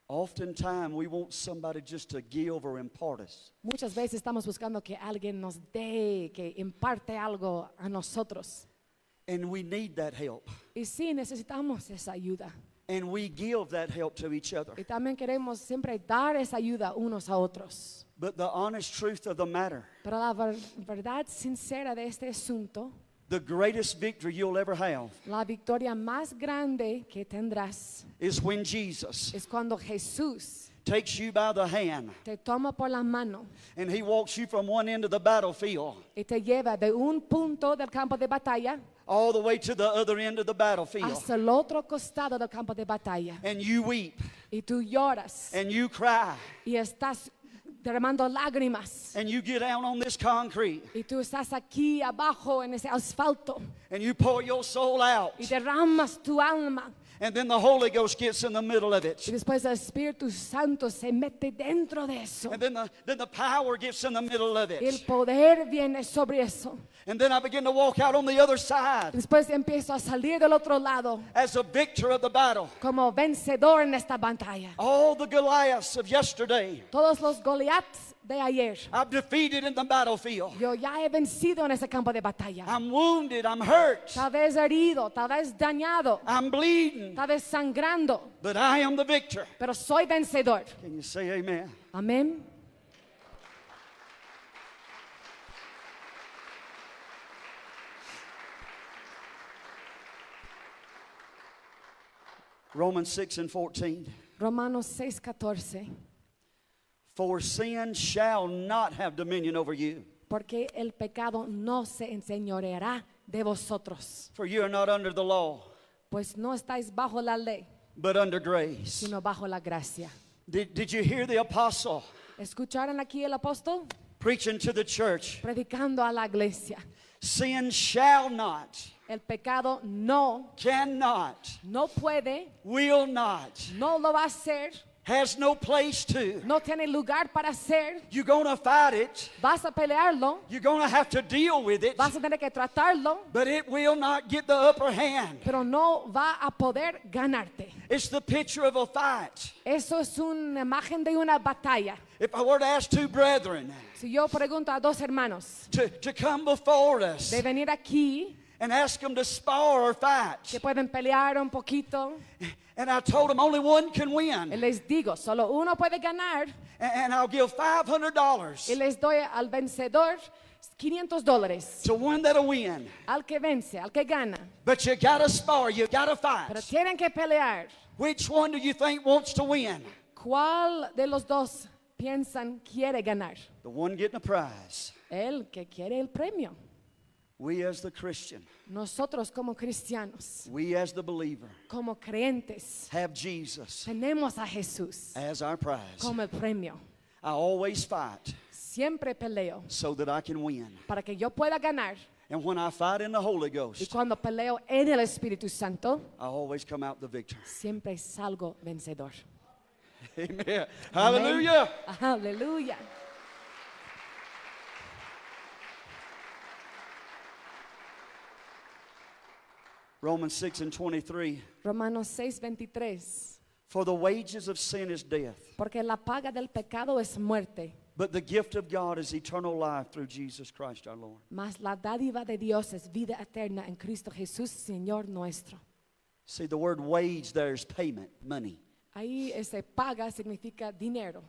oftentimes we want somebody just to give or impart us. muchas veces estamos buscando que alguien nos dé, que imparte algo a nosotros. And we need that help. Y sí, necesitamos esa ayuda. And we give that help to each other. Y también queremos siempre dar esa ayuda unos a otros. But the honest truth of the matter, Pero la ver- verdad sincera de este asunto, the greatest victory you'll ever have la victoria más grande que tendrás is when Jesus es cuando Jesús takes you by the hand te toma por la mano and he walks you from one end of the battlefield y te lleva de un punto del campo de batalla all the way to the other end of the battlefield. hasta el otro costado del campo de batalla. And you weep Y tú lloras and you cry y estás derramando lágrimas. and you get down on this concrete Y tú estás aquí abajo en ese asfalto and you pour your soul out. y derramas tu alma. And then the Holy Ghost gets in the middle of it. Y después el Espíritu Santo se mete dentro de eso. And then the, then the power gets in the middle of Y el poder viene sobre eso. And then I begin to walk out on the other side después empiezo a salir del otro lado as a victor of the battle. como vencedor en esta batalla. All the Goliaths of yesterday, Todos los Goliaths de ayer, I've defeated in the battlefield. yo ya he vencido en ese campo de batalla. I'm wounded, I'm hurt, Tal vez herido, tal vez dañado, I'm bleeding, tal vez sangrando, but I am the victor. pero soy vencedor. Can you say amen? Amén. Romans 6 and 14. Romanos 6:14. For sin shall not have dominion over you, Porque el pecado no se enseñoreará de vosotros, for you are not under the law, pues no estáis bajo la ley, but under grace. sino bajo la gracia. Did, did you hear the apostle ¿Escucharon aquí el apóstol? preaching to the church? Predicando a la iglesia. Sin shall not, El pecado no, cannot, no puede, will not, no lo va a hacer, has no place to. no tiene lugar para ser. You're going to fight it. Vas a pelearlo, You're going to have to deal with it. vas a tener que tratarlo, But it will not get the upper hand. pero no va a poder ganarte. It's the picture of a fight. Eso es una imagen de una batalla. If I were to ask two brethren Si yo pregunto a dos hermanos to, to come before us de venir aquí, and ask them to spar or que fight, pueden pelear un poquito, and I told them only one can y win, les digo, solo uno puede ganar, and, and I'll give y $500 les doy al vencedor 500 dólares. to one that'll win. Al que vence, al que gana. But you gotta spar, you gotta Pero fight. tienen que pelear. Which one do you think wants to win? ¿Cuál de los dos piensan quiere ganar? The one getting a prize. El que quiere el premio. We as the Christian, Nosotros como cristianos, we as the believer, como creyentes, have Jesus tenemos a Jesús as our prize. como el premio. I always fight Siempre peleo so that I can win. para que yo pueda ganar. And when I fight in the Holy Y Ghost, cuando peleo en el Espíritu Santo, I always come out the victor. [laughs] siempre salgo vencedor. Amen. Hallelujah. Aleluya. Romans 6 and 23. Romanos 6:23. For the wages of sin is death, Porque la paga del pecado es muerte, but the gift of God is eternal life through Jesus Christ our Lord. mas la dádiva de Dios es vida eterna en Cristo Jesús, Señor nuestro. See, the word wage there is payment, money. Ahí ese paga significa dinero.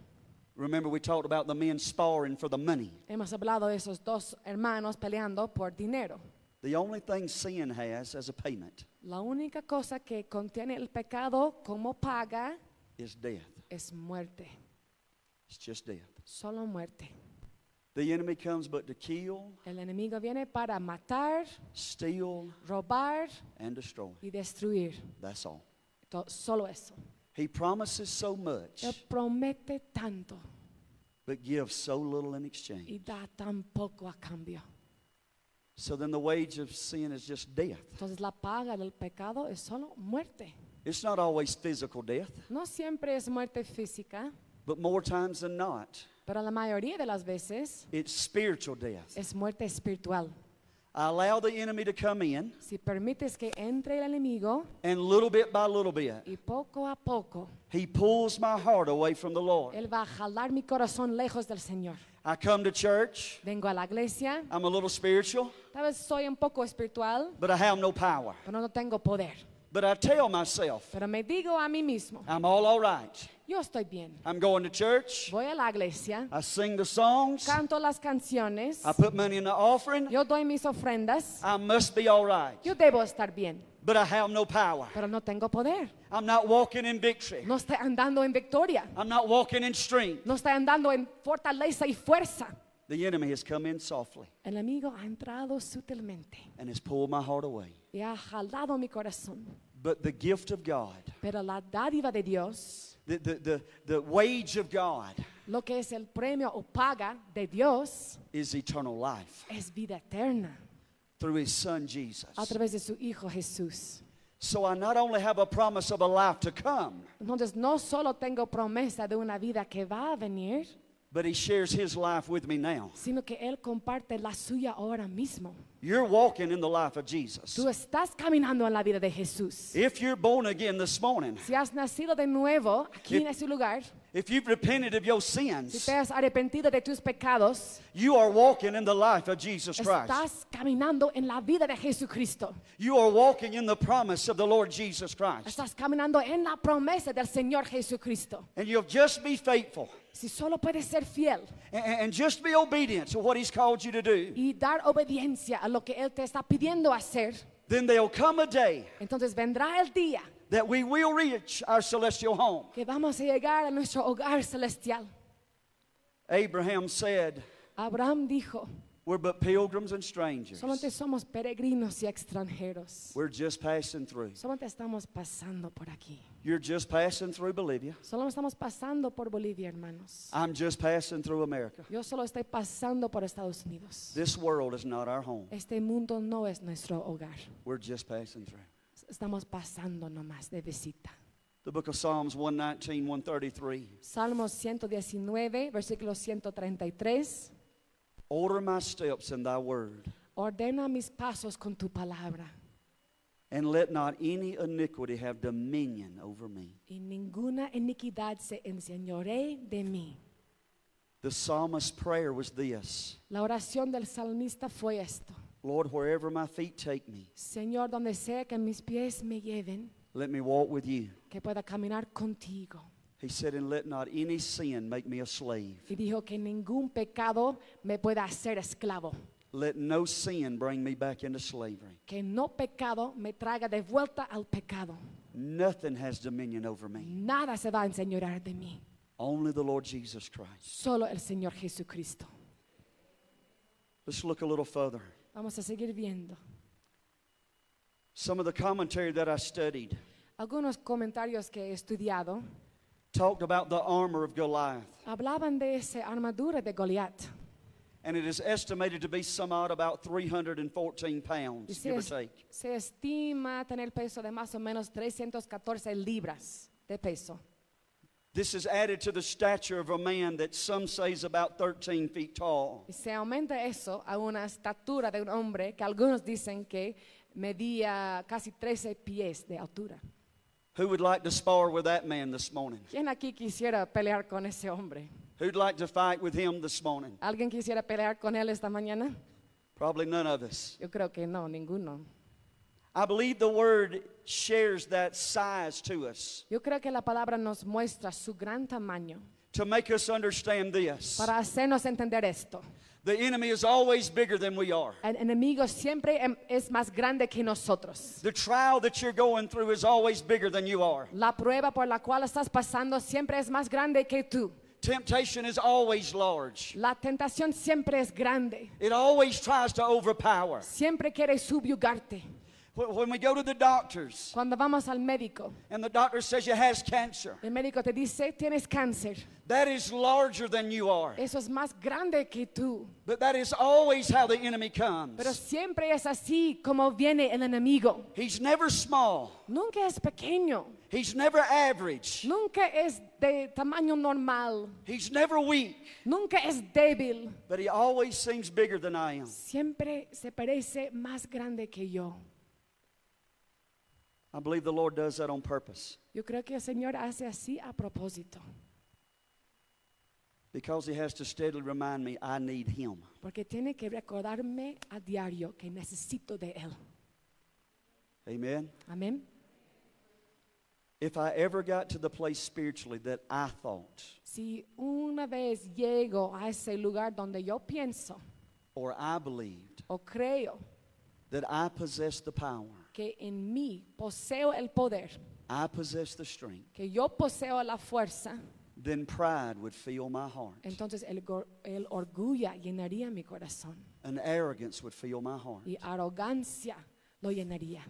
Remember, we talked about the men sparring for the money. Hemos hablado de esos dos hermanos peleando por dinero. The only thing sin has as a payment La única cosa que contiene el pecado como paga is death. es muerte, It's just death. solo muerte. The enemy comes but to kill, El enemigo viene para matar, steal, robar and destroy. y destruir. That's all. To- solo eso. He promises so much, Él promete tanto but gives so little in exchange. y da tan poco a cambio. So then the wage of sin is just death. Entonces la paga del pecado es solo muerte. It's not always physical death, No siempre es muerte física, but more times than not, pero la mayoría de las veces it's spiritual death. es muerte espiritual. I allow the enemy to come in, Si permites que entre el enemigo and little bit by little bit, y poco a poco he pulls my heart away from the Lord. Él va a jalar mi corazón lejos del Señor. I come to church, Vengo a la iglesia, I'm a little spiritual, tal vez soy un poco espiritual, but I have no power. pero no tengo poder. But I tell myself, Pero me digo a mí mismo, I'm all all right. yo estoy bien. I'm going to church, Voy a la iglesia, I sing the songs, canto las canciones, I put money in the offering, yo doy mis ofrendas, I must be all right. yo debo estar bien, But I have no power. pero no tengo poder. I'm not walking in victory. No estoy andando en victoria, I'm not walking in strength. no estoy andando en fortaleza y fuerza. The enemy has come in softly El amigo ha entrado sutilmente and has pulled my heart away. y ha jalado mi corazón. But the gift of God, Pero la dádiva de Dios, the, the, the, the wage of God, lo que es el premio o paga de Dios, is eternal life es vida eterna through his son Jesus. a través de su Hijo Jesús. So I not only have a promise of a life to come, Entonces no solo tengo promesa de una vida que va a venir, but he shares his life with me now. sino que Él comparte la suya ahora mismo. You're walking in the life of Jesus. Tú estás caminando en la vida de Jesús. If you're born again this morning, Si has nacido de nuevo aquí If- en ese lugar, if you've repented of your si sins, te has arrepentido de tus pecados, you are walking in the life of Jesus Christ. estás caminando en la vida de Jesucristo. You are walking in the promise of the Lord Jesus Christ. Estás caminando en la promesa del Señor Jesucristo. And you'll just be faithful Si solo puedes ser fiel and, and just be obedient to what He's called you to do, y dar obediencia a lo que Él te está pidiendo hacer, then there'll come a day entonces vendrá el día that we will reach our celestial home. que vamos a llegar a nuestro hogar celestial. Abraham said, Abraham dijo, We're but pilgrims and strangers. solamente somos peregrinos y extranjeros. We're just passing through. Solamente estamos pasando por aquí. You're just passing through Bolivia. Solo estamos pasando por Bolivia, hermanos. I'm just passing through America. Yo solo estoy pasando por Estados Unidos. This world is not our home. Este mundo no es nuestro hogar. We're just passing through. Estamos pasando nomás de visita. The book of Psalms 119, 133. Salmos 119, versículo 133. Order my steps in thy word, Ordena mis pasos con tu palabra and let not any iniquity have dominion over me. y ninguna iniquidad se enseñoree de mí. The psalmist's prayer was this La oración del salmista fue esto. Lord, wherever my feet take me, Señor, donde sea que mis pies me lleven, let me walk with you. que pueda caminar contigo. He said, and let not any sin make me a slave. Y dijo que ningún pecado me pueda hacer esclavo. Let no sin bring me back into slavery. Que no pecado me traiga de vuelta al pecado. Nothing has dominion over me. Nada se va a enseñorear de mí. Only the Lord Jesus Christ. Solo el Señor Jesucristo. Let's look a little further. Vamos a seguir viendo. Some of the commentary that I studied Algunos comentarios que he estudiado talked about the armor of Goliath. hablaban de esa armadura de Goliat. And it is estimated to be some odd about 314 Y pounds, give or take. se estima tener peso de más o menos 314 libras de peso. This is added to the stature of a man that some say is about 13 feet tall. Y se aumenta eso a una estatura de un hombre que algunos dicen que medía casi 13 pies de altura. Who would like to spar with that man this morning? ¿Quién aquí quisiera pelear con ese hombre? Who'd like to fight with him this morning? ¿Alguien quisiera pelear con él esta mañana? Probably none of us. Yo creo que no, ninguno. I believe the word shares that size to us Yo creo que la palabra nos muestra su gran tamaño to make us understand this. para hacernos entender esto. The enemy is always bigger than we are. El enemigo siempre em- es más grande que nosotros. The trial that you're going through is always bigger than you are. La prueba por la cual estás pasando siempre es más grande que tú. Temptation is always large. La tentación siempre es grande. It always tries to overpower. Siempre quiere subyugarte. Wh- When we go to the doctors Cuando vamos al médico, and the doctor says you has cancer, el médico te dice, tienes cáncer. that is larger than you are. Eso es más grande que tú. But that is always how the enemy comes. Pero siempre es así como viene el enemigo. He's never small. Nunca es pequeño. He's never average. Nunca es de tamaño normal. He's never weak. Nunca es débil. But he always seems bigger than I am. Siempre se parece más grande que yo. I believe the Lord does that on purpose Yo creo que el Señor hace así a propósito. because he has to steadily remind me I need him. Porque tiene que recordarme a diario que necesito de Él. Amen. Amén. If I ever got to the place spiritually that I thought Si una vez llego a ese lugar donde yo pienso or I believed o creo that I possessed the power, que en mí poseo el poder, I possessed the strength, que yo poseo la fuerza, then pride would fill my heart entonces el, el orgullo llenaría mi corazón and arrogance would fill my heart. y arrogancia lo llenaría.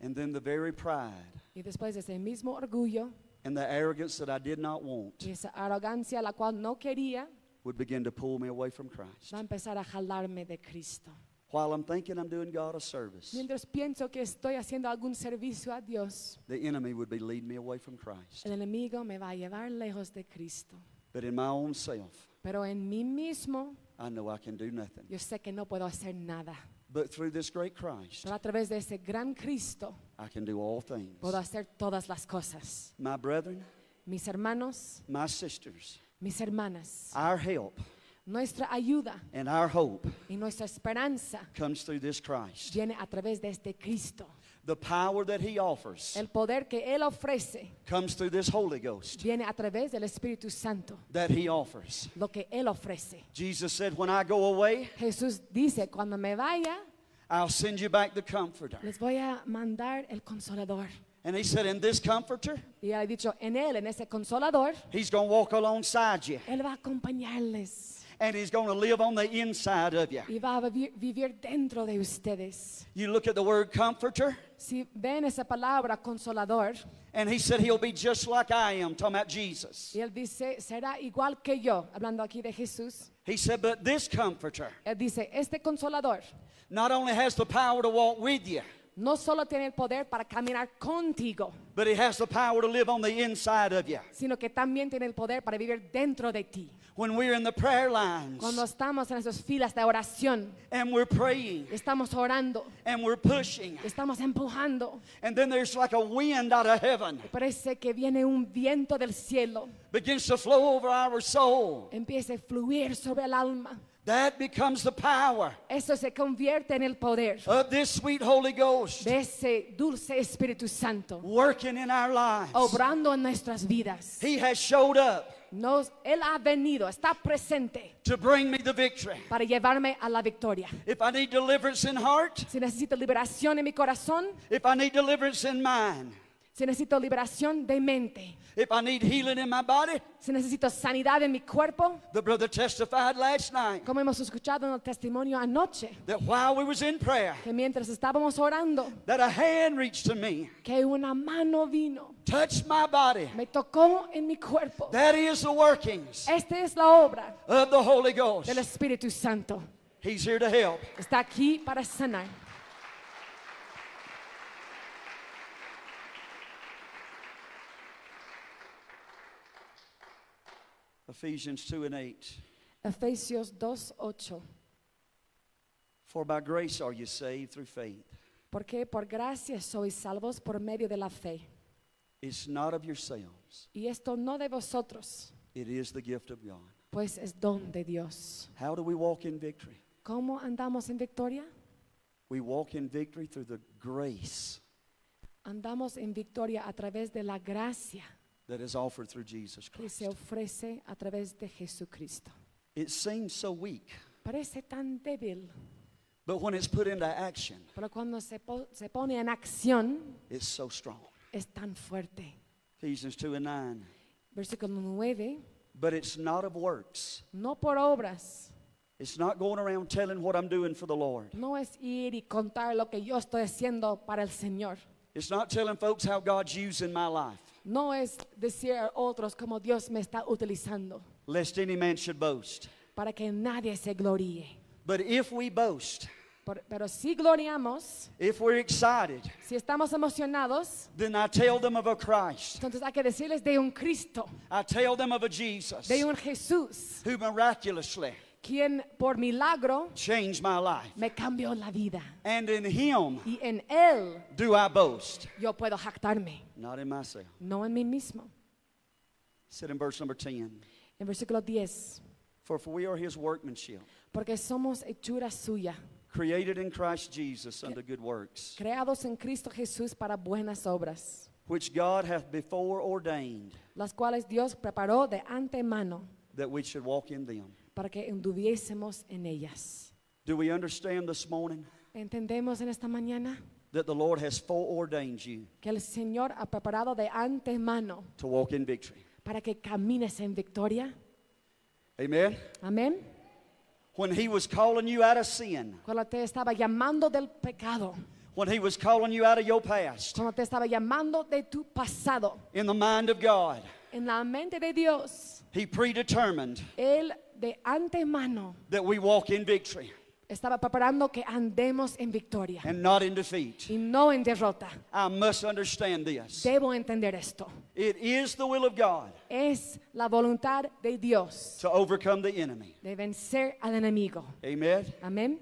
And then the very pride Y después de ese mismo orgullo and the arrogance that I did not want y esa arrogancia la cual no quería, would begin to pull me away from Christ. va a empezar a jalarme de Cristo. While I'm thinking I'm doing God a service, Mientras pienso que estoy haciendo algún servicio a Dios, the enemy would be leading me away from Christ. el enemigo me va a llevar lejos de Cristo. But in my own self, Pero en mí mismo I know I can do nothing. yo sé que no puedo hacer nada. But through this great Christ, Pero a través de ese gran Cristo I can do all things. puedo hacer todas las cosas. My brethren, Mis hermanos, my sisters, mis hermanas, our help nuestra ayuda and our hope y nuestra esperanza comes through this Christ. viene a través de este Cristo. The power that he offers El poder que Él ofrece comes through this Holy Ghost viene a través del Espíritu Santo. that he offers. Lo que Él ofrece. Jesus said, When I go away, Jesús dice, cuando me vaya, I'll send you back the Comforter. les voy a mandar el consolador. And he said, In this Comforter, Y él ha dicho, en Él, en ese consolador, he's going to walk alongside you Él va a acompañarles and he's going to live on the inside of you. y va a vivir, dentro de ustedes. You look at the word Comforter, Si ven esa palabra consolador, and he said, He'll be just like I am, talking about Jesus. y Él dice, será igual que yo, hablando aquí de Jesús. He said, But this Comforter Él dice, este consolador not only has the power to walk with you, no solo tiene el poder para caminar contigo, but he has the power to live on the inside of you. sino que también tiene el poder para vivir dentro de ti. When we're in the prayer lines Cuando estamos en esas filas de oración, and we're praying estamos orando, and we're pushing, estamos empujando, and then there's like a wind out of heaven parece que viene un viento del cielo, begins to flow over our soul. empieza a fluir sobre el alma. That becomes the power Eso se convierte en el poder of this sweet Holy Ghost de ese dulce Espíritu Santo, working in our lives. obrando en nuestras vidas. He has showed up Nos, él ha venido, está presente to bring me the victory. para llevarme a la victoria. If I need deliverance in heart, Si necesito liberación en mi corazón, if I need deliverance in mind, si necesito liberación de mente, if I need healing in my body, si necesito sanidad en mi cuerpo, the brother testified last night como hemos escuchado en el testimonio anoche, that while we was in prayer, que mientras estábamos orando, that a hand reached to me, que una mano vino, touched my body. me tocó en mi cuerpo. That is the workings Esta es la obra of the Holy Ghost. del Espíritu Santo. He's here to help. Está aquí para sanar. Ephesians 2 and 8. Efesios 2:8. For by grace are you saved through faith. Porque por gracia sois salvos por medio de la fe. It's not of yourselves, Y esto no de vosotros, it is the gift of God. pues es don de Dios. How do we walk in victory? ¿Cómo andamos en victoria? We walk in victory through the grace Andamos en victoria a través de la gracia that is offered through Jesus que Christ. se ofrece a través de Jesucristo. It seems so weak, Parece tan débil, but when it's put into action, pero cuando se, po- se pone en acción it's so strong. es tan fuerte. Ephesians 2 and 9. Versículo 9, But it's not of works. no por obras, It's not going around telling what I'm doing for the Lord. no es ir y contar lo que yo estoy haciendo para el Señor. It's not telling folks how God's using my life, No es decir a otros como Dios me está utilizando lest any man should boast. para que nadie se gloríe. But if we boast, Por- pero si gloriamos, if we're excited, si estamos emocionados, then I tell them of a Christ. entonces hay que decirles de un Cristo, I tell them of a Jesus de un Jesús, who miraculously quien por milagro changed my life. me cambió la vida. And in him Y en Él do I boast, yo puedo jactarme, not in myself. no en mí mismo. Said in verse number 10 En versículo 10, For, for we are his workmanship, porque somos hechura suya, created in Christ Jesus unto good works, creados en Cristo Jesús para buenas obras, which God hath before ordained las cuales Dios preparó de antemano that we should walk in them. Para que anduviésemos en ellas. Do we understand this morning ¿Entendemos en esta mañana that the Lord has foreordained you que el Señor ha preparado de antemano to walk in victory? para que camines en victoria? Amen? Amén. When he was calling you out of sin, Cuando te estaba llamando del pecado, when he was calling you out of your past, cuando te estaba llamando de tu pasado, in the mind of God, en la mente de Dios, he predetermined Él de antemano that we walk in victory estaba preparando que andemos en victoria and not in defeat. y no en derrota. I must understand this. Debo entender esto. It is the will of God Es la voluntad de Dios to overcome the enemy. de vencer al enemigo. Amen? Amén.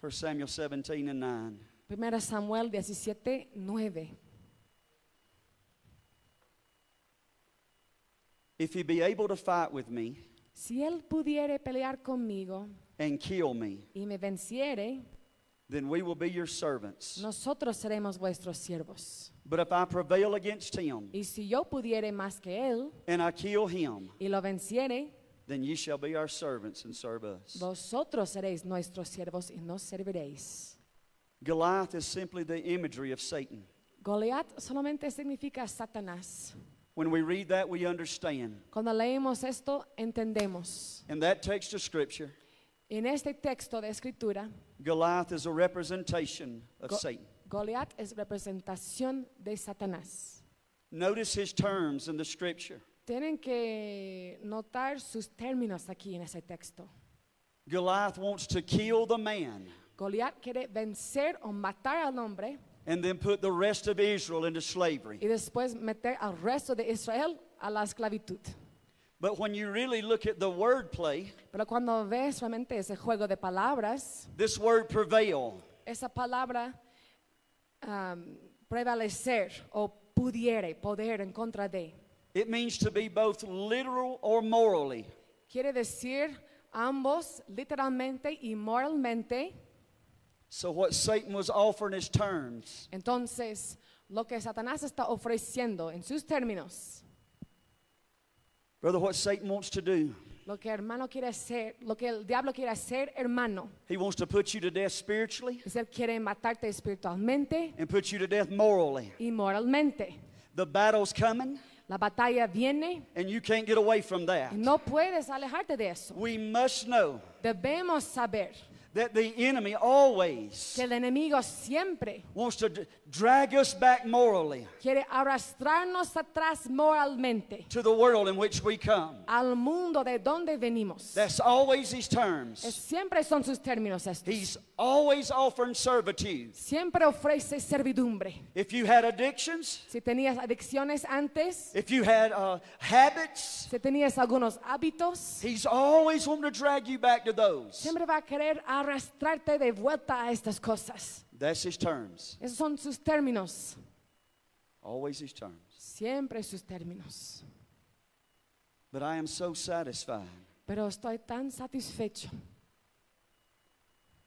1 Samuel 17 and 9. Primera Samuel 17, 9. If he be able to fight with me Si él pudiere pelear conmigo and kill me, y me venciere, then we will be your servants. nosotros seremos vuestros siervos. But if I prevail against him Y si yo pudiere más que él and I kill him, y lo venciere, then ye shall be our servants and serve us. vosotros seréis nuestros siervos y nos serviréis. Goliath is simply the imagery of Satan. Goliat solamente significa Satanás. When we read that, we understand. Cuando leemos esto, entendemos. In that text of Scripture, En este texto de escritura, Goliath is a representation of Go- Satan. Goliat es representación de Satanás. Notice his terms in the Scripture. Tienen que notar sus términos aquí en ese texto. Goliath wants to kill the man Goliath quiere vencer o matar al hombre and then put the rest of Israel into slavery. y después meter al resto de Israel a la esclavitud. But when you really look at the wordplay, Pero cuando ves realmente ese juego de palabras, this word prevail esa palabra am, prevalecer o pudiere, poder en contra de, It means to be both literal or morally. quiere decir ambos literalmente y moralmente. So, what Satan was offering as terms Entonces, lo que Satanás está ofreciendo en sus términos, Brother, what Satan wants to do, lo que hermano quiere hacer, lo que el diablo quiere hacer, hermano, he wants to put you to death spiritually es él quiere matarte espiritualmente and put you to death morally. y moralmente. The battle's coming, La batalla viene and you can't get away from that. no puedes alejarte de eso. We must know Debemos saber that the enemy always que el enemigo siempre wants to drag us back morally quiere arrastrarnos atrás moralmente to the world in which we come. al mundo de donde venimos. That's always his Es, terms. siempre son sus términos estos. He's always offering servitude. Siempre ofrece servidumbre. If you had addictions, Si tenías adicciones antes, if you had uh, habits, si tenías algunos hábitos, he's always wanting to drag you back to those. siempre va a querer arrastrarte de vuelta a estas cosas. That's his terms. Esos son sus términos. Always his terms. Siempre sus términos. But I am so satisfied Pero estoy tan satisfecho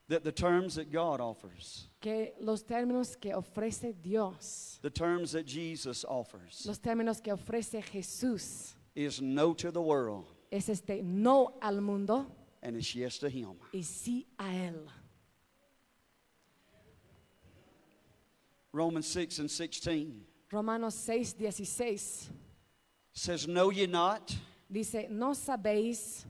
that the terms that God offers, que los términos que ofrece Dios, the terms that Jesus offers, los términos que ofrece Jesús, is no to the world es este no al mundo and it's yes to Him. y sí a Él. Romans 6 and 16 Romanos 6, 16 says, Know ye not dice, ¿no sabéis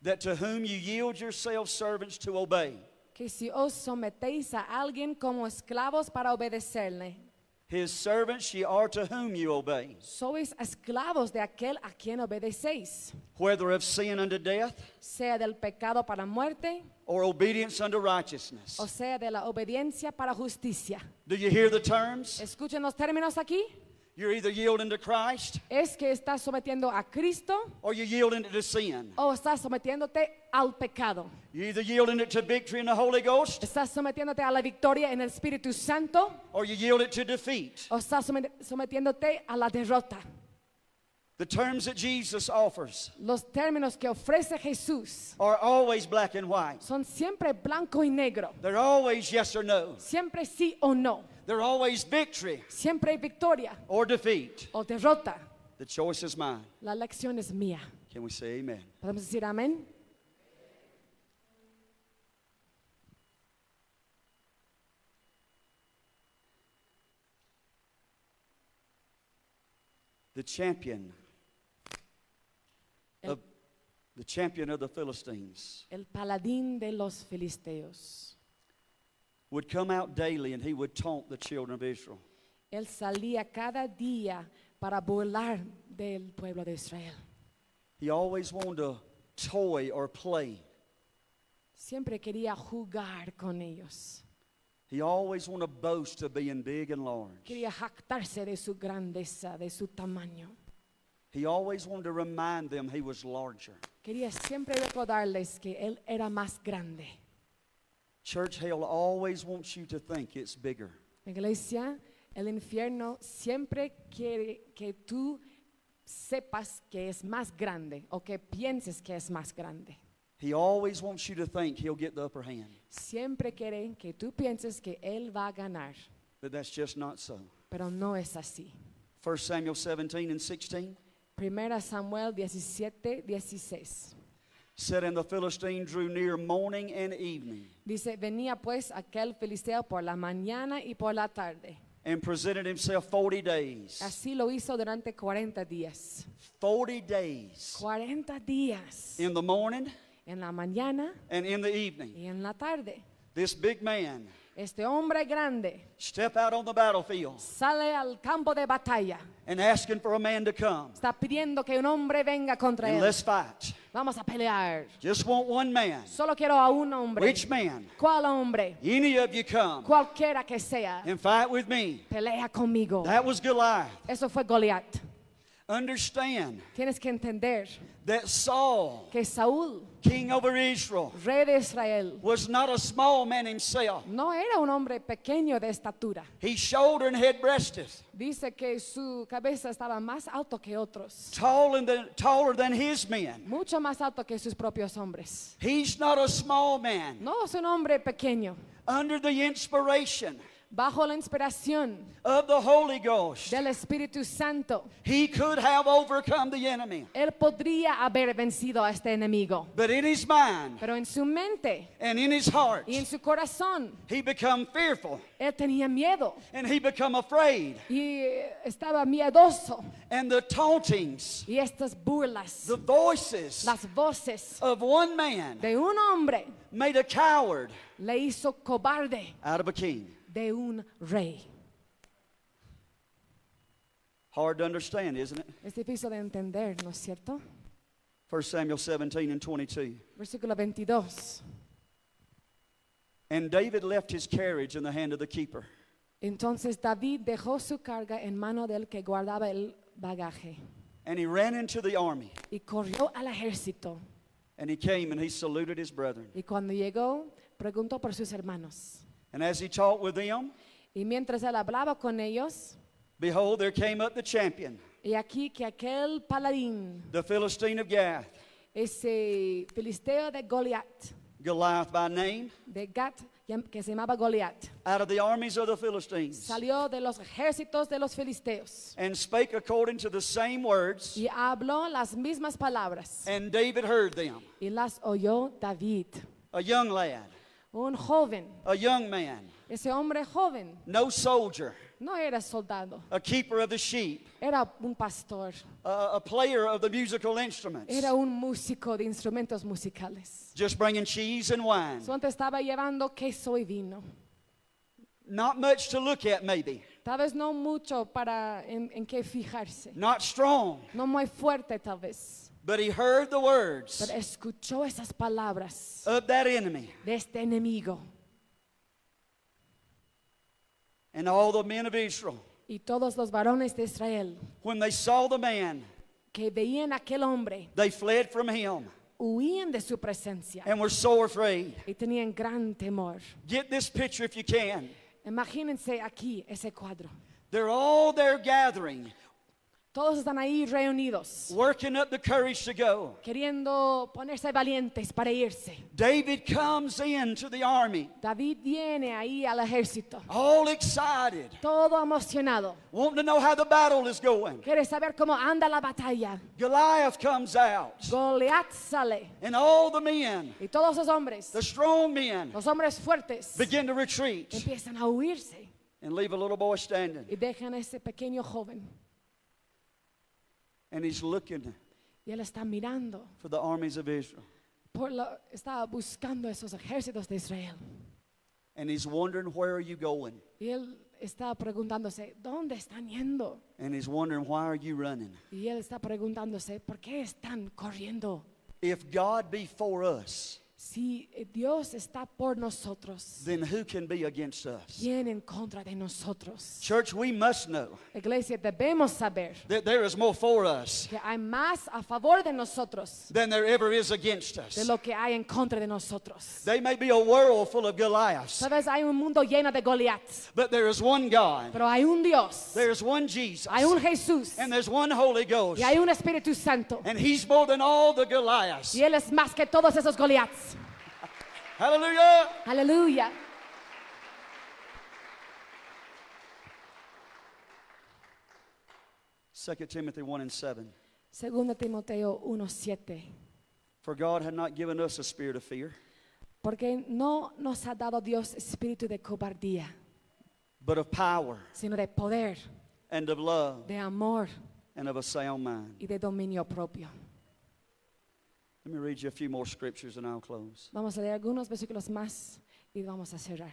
that to whom you yield yourselves servants to obey, que si os sometéis a alguien como esclavos para obedecerle, his servants ye are to whom you obey, sois esclavos de aquel a quien obedecéis, whether of sin unto death sea del pecado para muerte or obedience unto righteousness. o sea de la obediencia para justicia? Do you hear the terms? Escuchen los términos aquí. You're either yielding to Christ Es que estás sometiendo a Cristo or you're yielding to sin. o estás sometiéndote al pecado. You're either yielding it to victory in the Holy Ghost Estás sometiéndote a la victoria en el Espíritu Santo or you yield it to defeat. o estás somet- sometiéndote a la derrota. The terms that Jesus offers Los términos que ofrece Jesús are always black and white. son siempre blanco y negro, They're always yes or no. siempre sí o no, They're always victory siempre hay victoria or defeat. o derrota. The choice is mine. La lección es mía. Can we say amen? ¿Podemos decir amén? The champion El- of the champion of the Philistines El paladín de los filisteos. Would come out daily and he would taunt the children of Israel. Él salía cada día para burlar del pueblo de Israel. He always wanted to toy or play. Siempre quería jugar con ellos. He always wanted to boast of being big and large. Quería jactarse de su grandeza, de su tamaño. He always wanted to remind them he was larger. Quería siempre recordarles que él era más grande. Church hell always wants you to think it's bigger. Iglesia, el infierno siempre quiere que tú sepas que es más grande o que pienses que es más grande. He always wants you to think he'll get the upper hand. Siempre quiere que tú pienses que él va a ganar, But that's just not so. pero no es así. 1 Samuel 17 and 16 Primera Samuel 17, 16. Said, And the Philistine drew near morning and evening Dice, venía pues aquel filisteo por la mañana y por la tarde. and presented himself 40 days. Así lo hizo durante 40 días. 40 days 40 días. in the morning En la mañana and in the evening. y en la tarde. This big man Este hombre grande step out on the battlefield sale al campo de batalla. and asking for a man to come Está pidiendo que un hombre venga contra and él. let's fight. Vamos a pelear. Just want one man. Solo quiero a un hombre. Which man? ¿Cuál hombre? Any of you come Cualquiera que sea. and fight with me. Pelea conmigo. That was Goliath. Eso fue Goliat. Understand Tienes que entender that Saul, que Saúl, king over Israel, rey de Israel, was not a small man himself. no era un hombre pequeño de estatura. He shoulder and head breasted, Dice que su cabeza estaba más alto que otros. taller than, taller than his men. Mucho más alto que sus propios hombres. He's not a small man. No es un hombre pequeño. Under the inspiration Bajo la inspiración of the Holy Ghost, del Espíritu Santo, he could have overcome the enemy. él podría haber vencido a este enemigo. But in his mind Pero en su mente and in his heart, y en su corazón, he become fearful él tenía miedo and he become afraid. y estaba miedoso. And the tauntings, Y estas burlas, the voices las voces of one man de un hombre made a coward le hizo cobarde out of a king. De un rey. Hard to understand, isn't it? Es difícil de entender, ¿no es cierto? 1 Samuel 17 and 22. Versículo 22. And David left his carriage in the hand of the keeper. Entonces David dejó su carga en mano del que guardaba el bagaje And he ran into the army. y corrió al ejército. And he came and he saluted his brethren. Y cuando llegó, preguntó por sus hermanos. And as he talked with them, Y mientras él hablaba con ellos, behold, there came up the champion, y aquí que aquel paladín, the Philistine of Gath, ese filisteo de Goliat, Goliath by name, de Gat, que se llamaba Goliat. out of the armies of the Philistines, Salió de los ejércitos de los filisteos and spake according to the same words, y habló las mismas palabras. and David heard them. Y las oyó David, A young lad, un joven. a young man, Ese hombre joven no soldier, no era soldado, a keeper of the sheep, era un pastor, a, a player of the musical instruments, era un músico de instrumentos musicales. just bringing cheese and wine. Solo estaba llevando queso y vino. Not much to look at, maybe. Tal vez no mucho para en, en qué fijarse, Not strong, no muy fuerte tal vez, but he heard the words pero escuchó esas palabras of that enemy. de este enemigo And all the men of Israel, y todos los varones de Israel when they saw the man, que veían a aquel hombre they fled from him huían de su presencia and were so afraid. y tenían gran temor. Get this picture if you can. Imagínense aquí ese cuadro. They're all there gathering, Todos están ahí reunidos, working up the courage to go. queriendo ponerse valientes para irse. David comes into the army, David viene ahí al ejército, all excited, todo emocionado. wanting to know how the battle is going. Quiere saber cómo anda la batalla. Goliath comes out, Goliat sale and all the men, y todos los hombres, the strong men, los hombres fuertes, begin to retreat empiezan a huirse and leave a little boy standing. y dejan a ese pequeño joven. And he's looking Y él está mirando, for the armies of Israel. por la- estaba buscando esos ejércitos de Israel. And he's wondering, where are you going? Y él está preguntándose, ¿dónde están yendo? And he's wondering, why are you running? Y él está preguntándose, ¿por qué están corriendo? If God be for us, Si eh, Dios está por nosotros, then who can be against us? ¿quién en contra de nosotros? Church, we must know Iglesia, debemos saber that there is more for us que hay más a favor de nosotros than there ever is against de us. lo que hay en contra de nosotros. There may be a world full of Goliaths, Sabes, hay un mundo lleno de but there is one God, pero hay un Dios, there is one Jesus, hay un Jesús and there's one Holy Ghost. y hay un Espíritu Santo. And He's more than all the Goliaths. Y Él es más que todos esos Goliaths. Hallelujah. Aleluya. Second Timothy 1 and 7. Segunda Timoteo 1:7. For God had not given us a spirit of fear, Porque no nos ha dado Dios espíritu de cobardía, but of power sino de poder, and of love de amor and of a sound mind. y de dominio propio. Let me read you a few more scriptures and I'll close. Vamos a leer algunos versículos más y vamos a cerrar.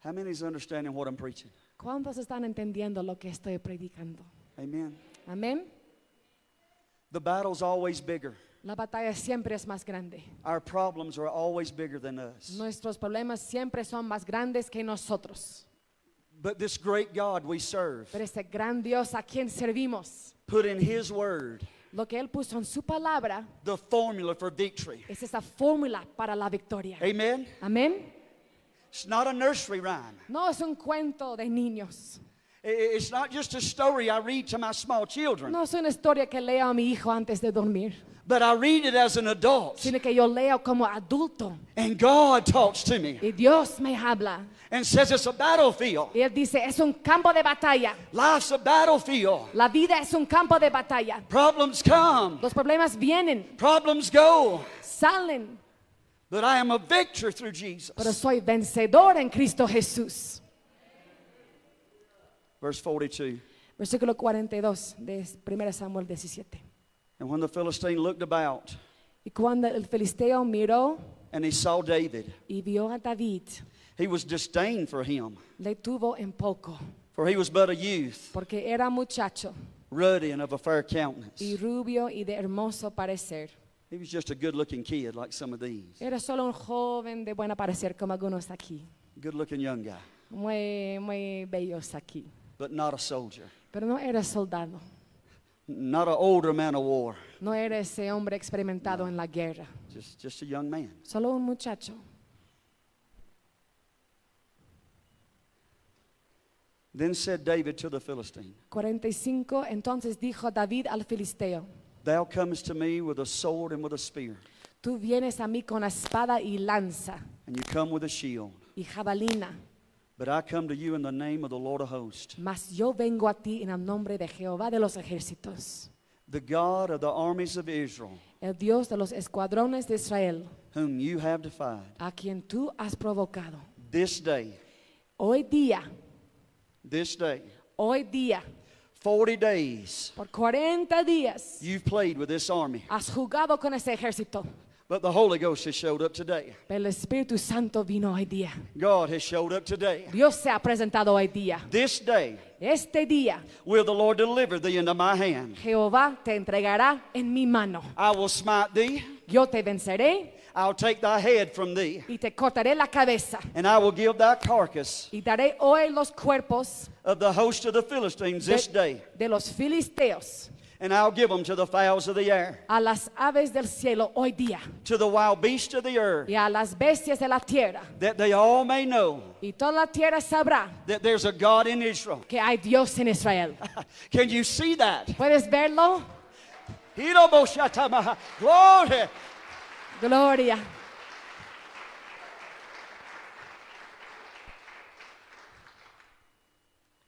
How many is understanding what I'm preaching? ¿Cuántos están entendiendo lo que estoy predicando? Amen. Amén. The battle's always bigger. La batalla siempre es más grande. Our problems are always bigger than us. Nuestros problemas siempre son más grandes que nosotros. But this great God we serve Pero este gran Dios a quien servimos, put in His Word lo que Él puso en su palabra the formula for victory. es esa fórmula para la victoria. Amen. Amén. It's not a nursery rhyme. No es un cuento de niños. It's not just a story I read to my small children, No es una historia que leo a mi hijo antes de dormir, but I read it as an adult. sino que yo leo como adulto. And God talks to me Y Dios me habla. and says it's a battlefield. Y Él dice, es un campo de batalla. Life's a battlefield. La vida es un campo de batalla. Problems come, Los problemas vienen, problems go, salen, but I am a victor through pero Jesus. soy vencedor en Cristo Jesús. Verse 42. Versículo 42 de 1 Samuel 17. And when the Philistine looked about Y cuando el filisteo miró and he saw David, y vio a David, he was disdained for him, le tuvo en poco, for he was but a youth, porque era muchacho ruddy and of a fair countenance. y rubio y de hermoso parecer. He was just a good looking kid like some of these. Era solo un joven de buen parecer como algunos aquí, Good looking young guy, muy, muy bellos aquí. but not a soldier, Pero no era soldado, not an older man of war, no era ese hombre experimentado en la guerra, just, just a young man. solo un muchacho. Then said David to the Philistine, 45, entonces dijo David al filisteo, Thou comest to me with a sword and with a spear, Tú vienes a mí con espada y lanza and you come with a shield. y jabalina, But I come to you in the name of the Lord of hosts, mas yo vengo a ti en el nombre de Jehová de los ejércitos, the God of the armies of Israel, el Dios de los escuadrones de Israel, whom you have defied. a quien tú has provocado. This day, Hoy día, this day, hoy día, 40 days, por 40 días, you've played with this army. has jugado con ese ejército, But the Holy Ghost has showed up today. pero el Espíritu Santo vino hoy día. God has showed up today. Dios se ha presentado hoy día. This day Este día, will the Lord deliver thee into my hand. Jehová te entregará en mi mano. I will smite thee, Yo te venceré I'll take thy head from thee, y te cortaré la cabeza. and I will give thy carcass Y daré hoy los cuerpos of the host of the Philistines this day, de, de los filisteos and I'll give them to the fowls of the air, a las aves del cielo hoy día to the wild beasts of the earth, y a las bestias de la tierra. that they all may know Y toda la tierra sabrá that there's a God in Israel. que hay Dios en Israel. [laughs] Can you see that? ¿Puedes verlo? Glory. Gloria.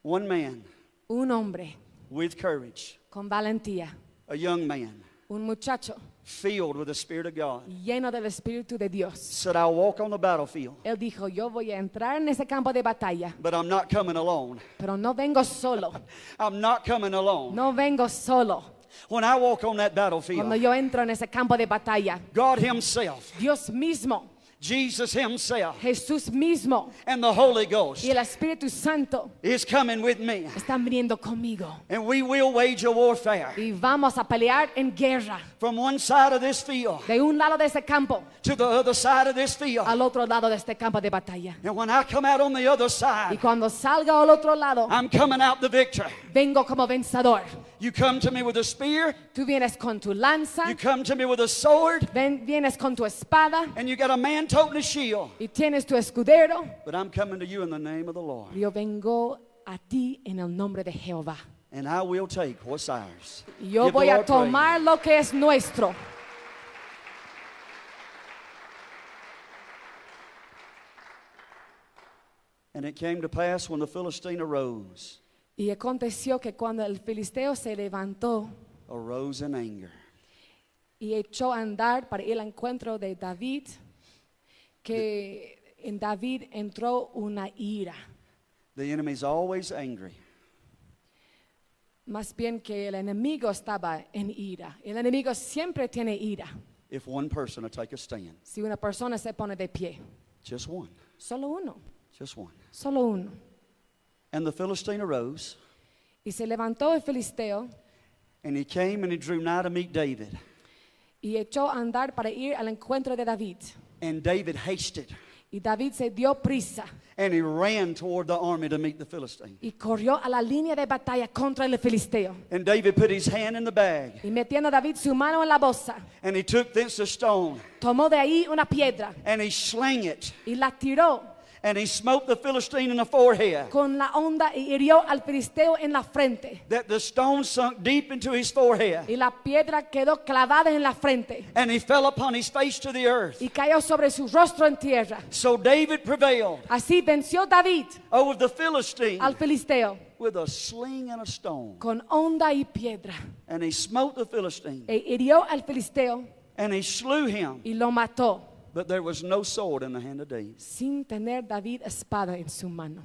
One man Un hombre with courage, con valentía, a young man un muchacho filled with the Spirit of God, lleno del Espíritu de Dios. said, I'll walk on the battlefield, Él dijo, yo voy a entrar en ese campo de batalla, but I'm not coming alone. [laughs] pero no vengo solo, I'm not coming alone. no vengo solo. When I walk on that Cuando battlefield, yo entro en ese campo de batalla, God Himself, Dios mismo, Jesus Himself, Jesús mismo and the Holy Ghost y el Espíritu Santo is coming with me. están viniendo conmigo. And we will wage a warfare Y vamos a pelear en guerra, from one side of this field de un lado de ese campo to the other side of this field. al otro lado de este campo de batalla. And when I come out on the other Y side, cuando salga al otro lado, I'm coming out the victor. vengo como vencedor. You come to me with a spear, Tú vienes con tu lanza, you come to me with a sword, ven- vienes con tu espada and you got a man toting a shield. y tienes tu escudero. But I'm coming to you in the name of the Lord. Yo vengo a ti en el nombre de Jehová. And I will take what's ours. Yo Give voy a Lord praise. tomar lo que es nuestro. And it came to pass when the Philistine arose, Y aconteció que cuando el filisteo se levantó arose in anger. y echó a andar para al encuentro de David, que en David entró una ira. The enemy's always angry. Más bien que el enemigo estaba en ira. El enemigo siempre tiene ira. If one person will take a stand, Si una persona se pone de pie, just one, solo uno, just one. solo uno. And the Philistine arose, Y se levantó el filisteo and he came and he drew nigh to meet David. y echó a andar para ir al encuentro de David. And David hasted, Y David se dio prisa. And he ran toward the army to meet the Philistine. y corrió a la línea de batalla contra el filisteo. And David put his hand in the bag, Y metiendo David su mano en la bolsa, and he took thence a stone, tomó de ahí una piedra and he slang it, y la tiró and he smote the Philistine in the forehead. con la onda y hirió al filisteo en la frente. That the stone sunk deep into his forehead, Y la piedra quedó clavada en la frente and he fell upon his face to the earth. y cayó sobre su rostro en tierra. So David prevailed Así venció David over the Philistine al filisteo with a sling and a stone. con onda y piedra. And he smote the Philistine, E hirió al filisteo and he slew him. y lo mató But there was no sword in the hand of David. sin tener David espada en su mano.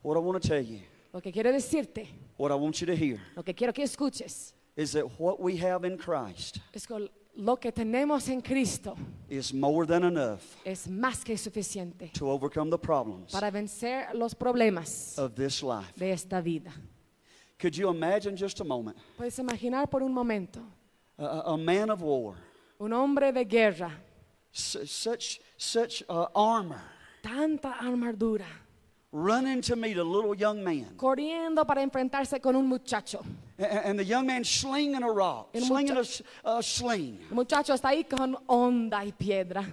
What I want to tell you, Lo que quiero decirte, what I want you to hear, lo que quiero que escuches, is that what we have in Christ es que lo que tenemos en Cristo is more than enough es más que suficiente to overcome the problems para vencer los problemas of this life. de esta vida. Could you imagine just a moment Puedes imaginar por un momento a- a, man of war, un hombre de guerra, such, such uh, armor, tanta armadura, running to meet a little young man, corriendo para enfrentarse con un muchacho. And the young man slinging a rock, El slinging a, a sling. El muchacho está ahí con onda y piedra.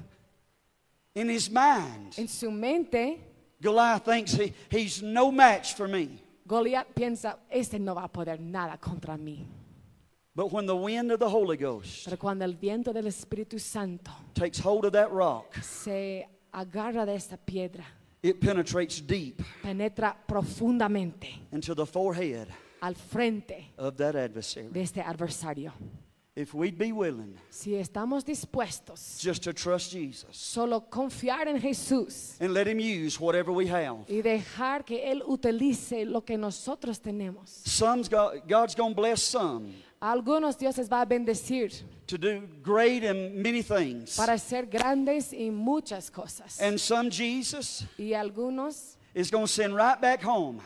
In his mind, En su mente, Goliath thinks he, he's no match for me. Goliath piensa, este no va a poder nada contra mí. But when the wind of the Holy Ghost Pero cuando el viento del Espíritu Santo takes hold of that rock, se agarra de esta piedra, it penetrates deep penetra profundamente into the forehead al frente of that adversary. de este adversario. If we'd be willing Si estamos dispuestos just to trust Jesus solo confiar en Jesús and let Him use whatever we have, y dejar que Él utilice lo que nosotros tenemos. some's got, God's going to bless some A algunos Dios les va a bendecir to do great and many things. para ser grandes y muchas cosas. And some Jesus Y algunos is going to send right back home,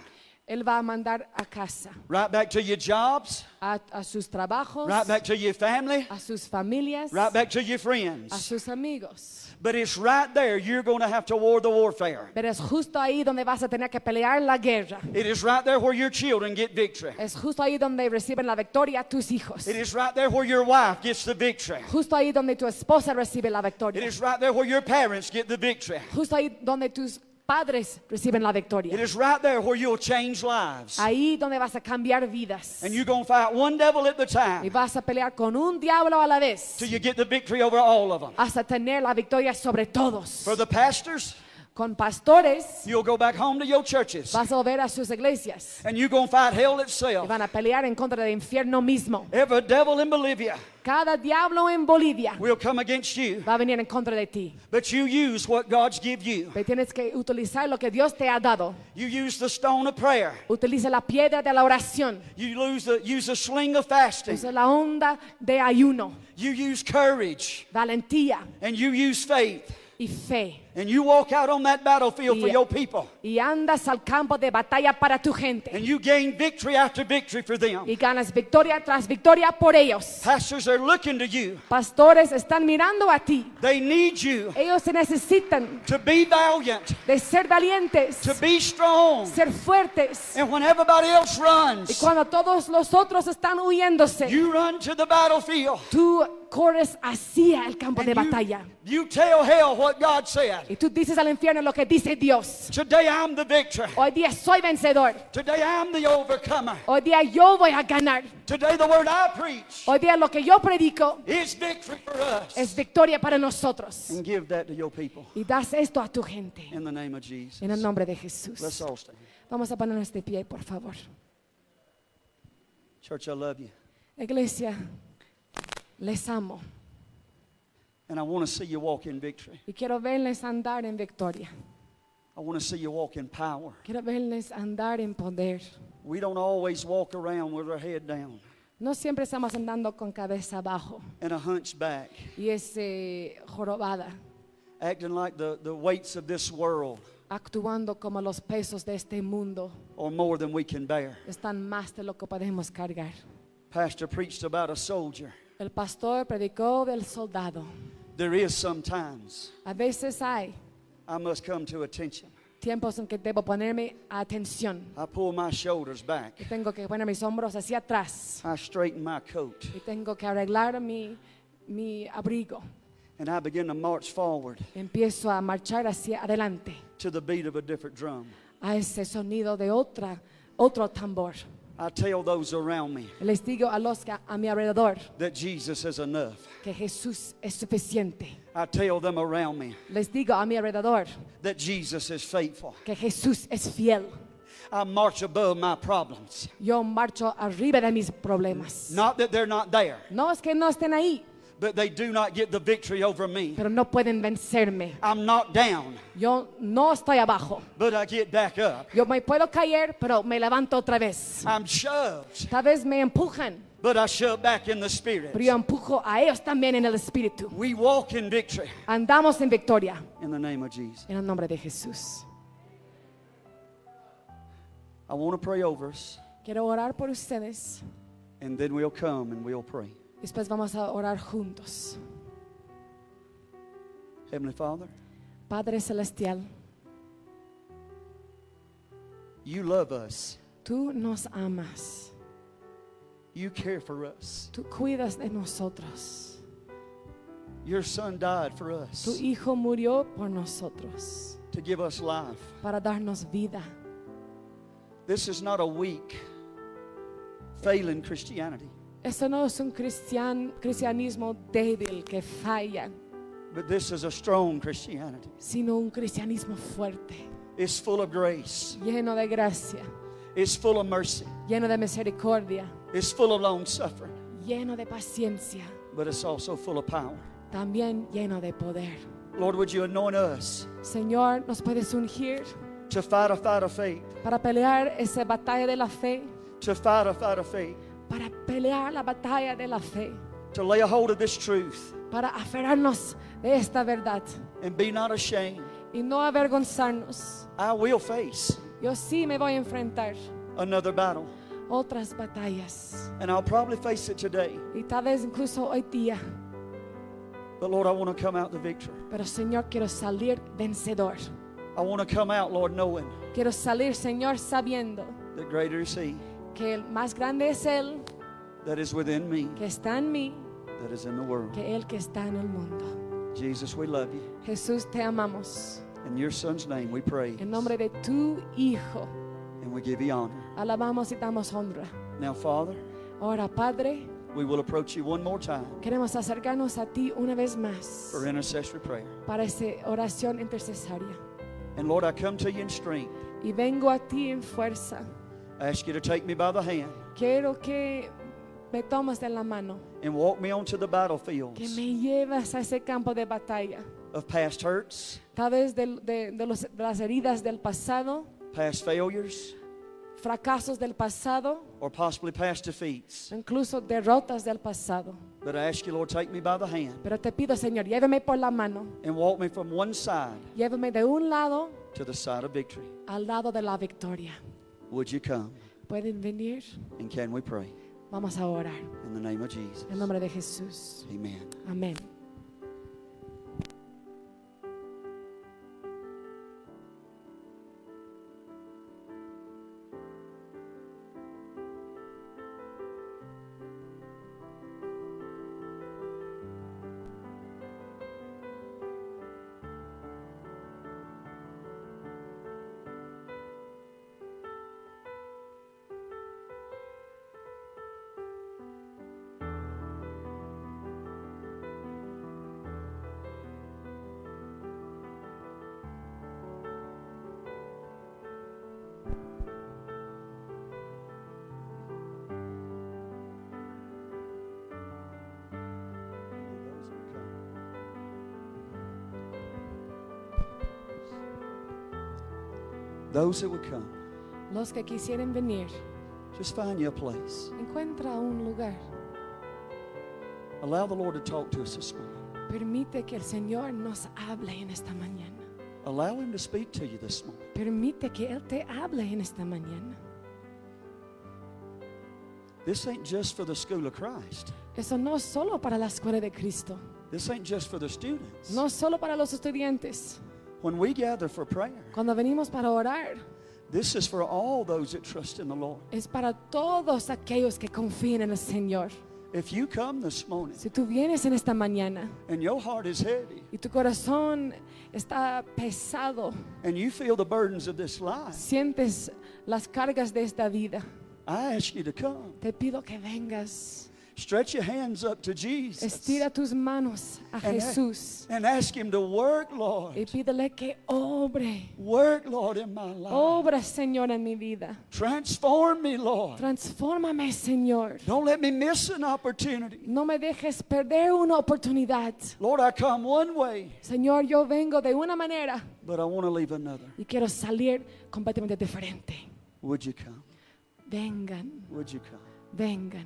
Él va a mandar a casa, right back to your jobs, a, a sus trabajos, right back to your family, a sus familias, right back to your a friends. sus amigos. But it's right there you're going to have to war the warfare. Pero es justo ahí donde vas a tener que pelear la guerra. It is right there where your children get victory. Es justo ahí donde reciben la victoria tus hijos. It is right there where your wife gets the victory. Justo ahí donde tu esposa recibe la victoria. is right there where your parents get the victory. Justo ahí donde tus padres reciben la It victoria. is right there where you'll change lives. Ahí donde vas a cambiar vidas. And you're going to fight one devil at the Y time vas a pelear con un diablo a la vez. till you get the victory over all of them. Hasta tener la victoria sobre todos. For the pastors, Con pastores you'll go back home to your churches. vas a volver a sus iglesias. And you're going to fight hell Y itself. van a pelear en contra del infierno mismo. Every devil in Bolivia Cada diablo en Bolivia will come against you. va a venir en contra de ti. But you use what God's give you. Pero tienes que utilizar lo que Dios te ha dado. You use the stone of prayer. Utiliza la piedra de la oración. You lose the, use the sling of fasting. Usa la onda de ayuno, You use courage. valentía And you use faith. y fe. And you walk out on that battlefield for Yeah. your people. Y andas al campo de batalla para tu gente. And you gain victory after victory for them. Y ganas victoria tras victoria por ellos. Pastors are looking to you. Pastores están mirando a ti. They need you Ellos se necesitan to be valiant, de ser valientes, to be strong. ser fuertes. And when everybody else Y runs, cuando todos los otros están huyéndose, you run to the battlefield. tú corres hacia el campo de And batalla. you, you tell hell what God said. Y tú dices al infierno lo que dice Dios. Today I'm the victor. Hoy día soy vencedor. Today I'm the overcomer. Hoy día yo voy a ganar. Today the word I preach Hoy día lo que yo predico is victory for us. es victoria para nosotros. And give that to your people Y das esto a tu gente. in the name of Jesus. En el nombre de Let's Jesús. all stand. Vamos a ponernos de pie, por favor. Church, I love you. Iglesia, les amo. And I want to see you walk in victory. Y quiero verles andar en victoria. I want to see you walk in power. Quiero verles andar en poder. We don't always walk around with our head down No siempre estamos andando con cabeza abajo and a hunchback, y es eh, jorobada, acting like the, the weights of this world actuando como los pesos de este mundo are more than we can bear. están más de lo que podemos cargar. Pastor preached about a soldier. El pastor predicó del soldado. There is sometimes A veces hay I must come to attention. tiempos en que debo ponerme atención. I pull my shoulders back. Y tengo que poner mis hombros hacia atrás. I straighten my coat. Y tengo que arreglar mi, mi abrigo. And I begin to march forward Empiezo a marchar hacia adelante to the beat of a different drum. a ese sonido de otra, otro tambor. I tell those around me Les digo a los que a mi alrededor that Jesus is enough. que Jesús es suficiente. I tell them around me Les digo a mi alrededor that Jesus is faithful. que Jesús es fiel. I march above my problems. Yo marcho arriba de mis problemas. Not that they're not there, No es que no estén ahí, but they do not get the victory over me. pero no pueden vencerme. I'm knocked down, Yo no estoy abajo. but I get back up. Yo me puedo caer, pero me levanto otra vez. I'm shoved, Tal vez me empujan, but I shove back in the spirit. pero yo empujo a ellos también en el espíritu. We walk in victory Andamos en victoria in the name of Jesus. en el nombre de Jesús. I want to pray over us, Quiero orar por ustedes. and then we'll come and we'll pray. Después vamos a orar juntos. Heavenly Father, Padre Celestial, you love us. tú nos amas. You care for us. Tú cuidas de nosotros. Your son died for us. Tu Hijo murió por nosotros to give us life. para darnos vida. This is not a weak, failing Christianity. Eso no es un cristian- cristianismo débil que falla, but this is a strong Christianity. sino un cristianismo fuerte, It's full of grace, lleno de gracia, it's full of mercy, lleno de misericordia, it's full of long suffering, lleno de paciencia, but it's also full of power. también lleno de poder. Lord, would you anoint us Señor, nos puedes ungir to fight a fight of faith, para pelear esa batalla de la fe, to fight a fight of faith, para pelear la batalla de la fe, to lay a hold of this truth para aferrarnos de esta verdad and be not ashamed. y no avergonzarnos. I will face Yo sí me voy a enfrentar another battle, otras batallas and I'll probably face it today. y tal vez incluso hoy día, But Lord, I want to come out the victor. pero Señor quiero salir vencedor. I want to come out, Lord, knowing Quiero salir, Señor, sabiendo that greater is He que el más grande es Él that is within me que está en mí that is in the world. que Él que está en el mundo. Jesus, we love you. Jesús, te amamos. In your Son's name we pray, En nombre de tu Hijo, and we give you honor. alabamos y damos honra. Now, Father, Ahora, Padre, we will approach you one more time queremos acercarnos a ti una vez más for intercessory prayer. para esa oración intercesaria. And Lord, I come to you in strength. Y vengo a ti en fuerza. I ask you to take me by the hand Quiero que me tomes de la mano, and walk me onto the que battlefields me llevas a ese campo de batalla. of past hurts, Tal vez de, de- de los- de las heridas del pasado, past failures, fracasos del pasado, or possibly past defeats. incluso derrotas del pasado. But I ask you, Lord, take me by the hand Pero te pido, Señor, llévame por la mano, and walk me from one side llévame de un lado to the side of victory. al lado de la victoria. Would you come ¿Pueden venir? and can we pray? Vamos a orar. In the name of Jesus. En nombre de Jesús. Amen. Amén. Those that would come, Los que quisieren venir, just find you a place. encuentra un lugar. Allow the Lord to talk to us this morning. Permite que el Señor nos hable en esta mañana. Allow Him to speak to you this morning. Permite que Él te hable en esta mañana. This ain't just for the school of Christ. Eso no es solo para la escuela de Cristo, This ain't just for the students. no solo para los estudiantes. When we gather for prayer, Cuando venimos para orar, this is for all those that trust in the Lord. es para todos aquellos que confían en el Señor. If you come this morning Si tú vienes en esta mañana and your heart is heavy y tu corazón está pesado, and you feel the burdens of this life, sientes las cargas de esta vida, I ask you to come. te pido que vengas. Stretch your hands up to Jesus Estira tus manos a And a- Jesús and ask Him to work, y Lord. pídele que obre. Work, Lord, in my life. Obra, Señor, en mi vida. Transform me, Lord. Transfórmame, Señor. Don't let me miss an opportunity. No me dejes perder una oportunidad. Lord, I come one way, Señor, yo vengo de una manera but I want to leave another. y quiero salir completamente diferente. Would you come? Vengan, Would you come? vengan.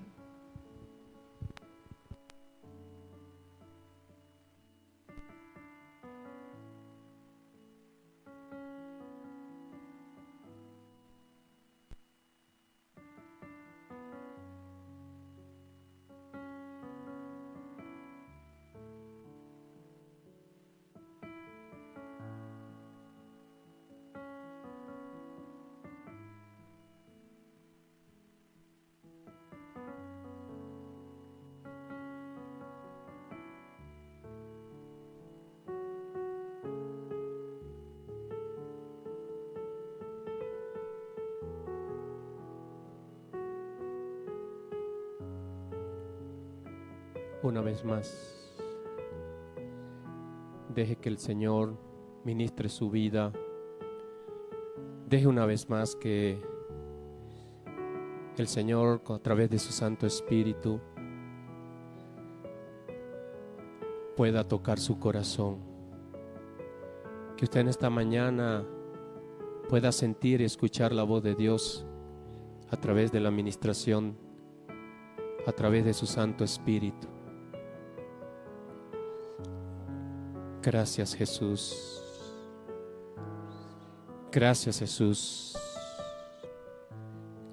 Una vez más. Deje que el Señor ministre su vida. Deje una vez más que el Señor, a través de su Santo Espíritu, pueda tocar su corazón. Que usted en esta mañana pueda sentir y escuchar la voz de Dios a través de la administración, a través de su Santo Espíritu. Gracias Jesús. Gracias Jesús.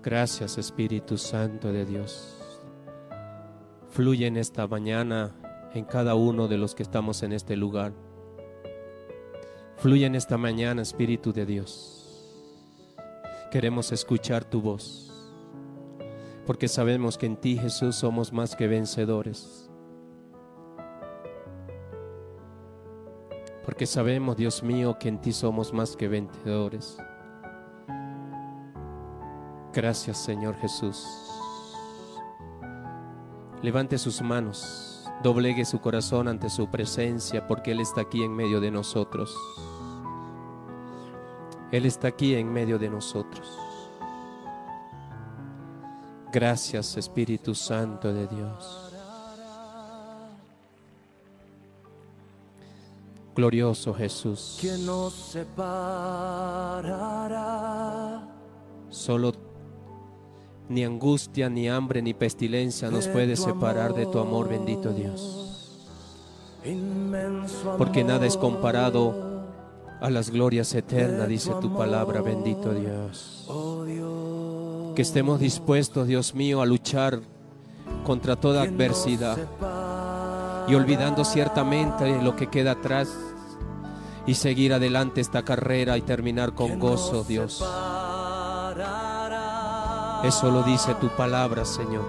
Gracias Espíritu Santo de Dios. Fluye en esta mañana en cada uno de los que estamos en este lugar. Fluye en esta mañana Espíritu de Dios. Queremos escuchar tu voz. Porque sabemos que en ti Jesús somos más que vencedores. Porque sabemos, Dios mío, que en ti somos más que vencedores. Gracias, Señor Jesús. Levante sus manos, doblegue su corazón ante su presencia, porque Él está aquí en medio de nosotros. Él está aquí en medio de nosotros. Gracias, Espíritu Santo de Dios. Glorioso Jesús. ¿Quién nos separará? Solo ni angustia, ni hambre, ni pestilencia nos de puede separar de tu amor, bendito Dios. Porque nada es comparado a las glorias eternas, dice tu palabra, bendito Dios. Oh Dios, Que estemos dispuestos, Dios mío, a luchar contra toda ¿quién nos adversidad? Y olvidando ciertamente lo que queda atrás y seguir adelante esta carrera y terminar con ¿Quién gozo, Dios. Eso lo dice tu palabra, Señor.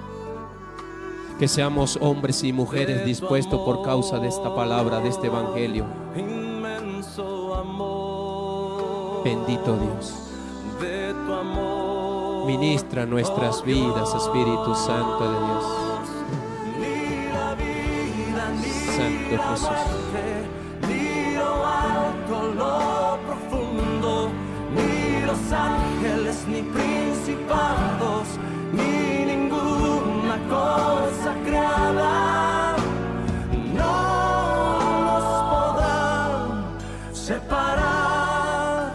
Que seamos hombres y mujeres dispuestos por causa de esta palabra, de este evangelio. Bendito Dios. Ministra nuestras vidas, Espíritu Santo de Dios. Santo Jesús. ni lo alto, lo profundo, ni los ángeles, ni principados, ni ninguna cosa creada, no nos podrán separar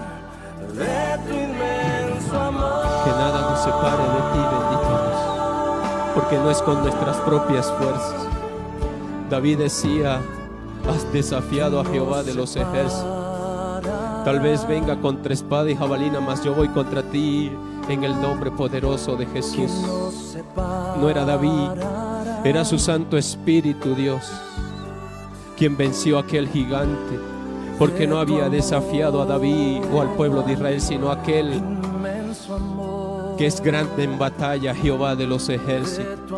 de tu inmenso amor. Que nada nos separe de ti, bendito Dios. Porque no es con nuestras propias fuerzas. David decía, has desafiado a Jehová de los ejércitos. Tal vez venga contra espada y jabalina, mas yo voy contra ti en el nombre poderoso de Jesús. No era David, era su Santo Espíritu Dios, quien venció a aquel gigante, porque no había desafiado a David o al pueblo de Israel, sino aquel Inmenso amor que es grande en batalla, Jehová de los ejércitos.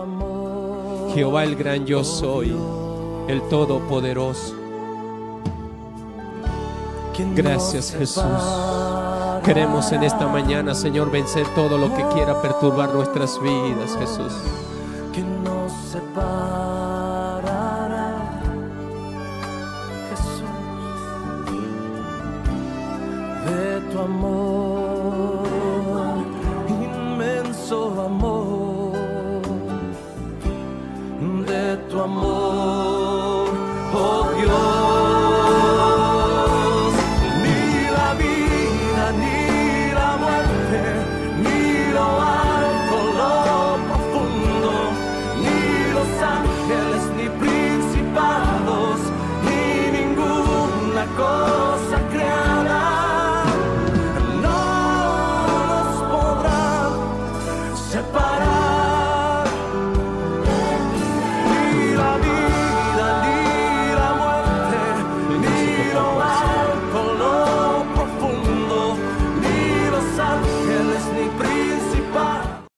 Jehová el gran yo soy, el todopoderoso. ¿Quién Gracias, Jesús. Queremos en esta mañana, Señor, vencer todo lo que quiera perturbar nuestras vidas, Jesús.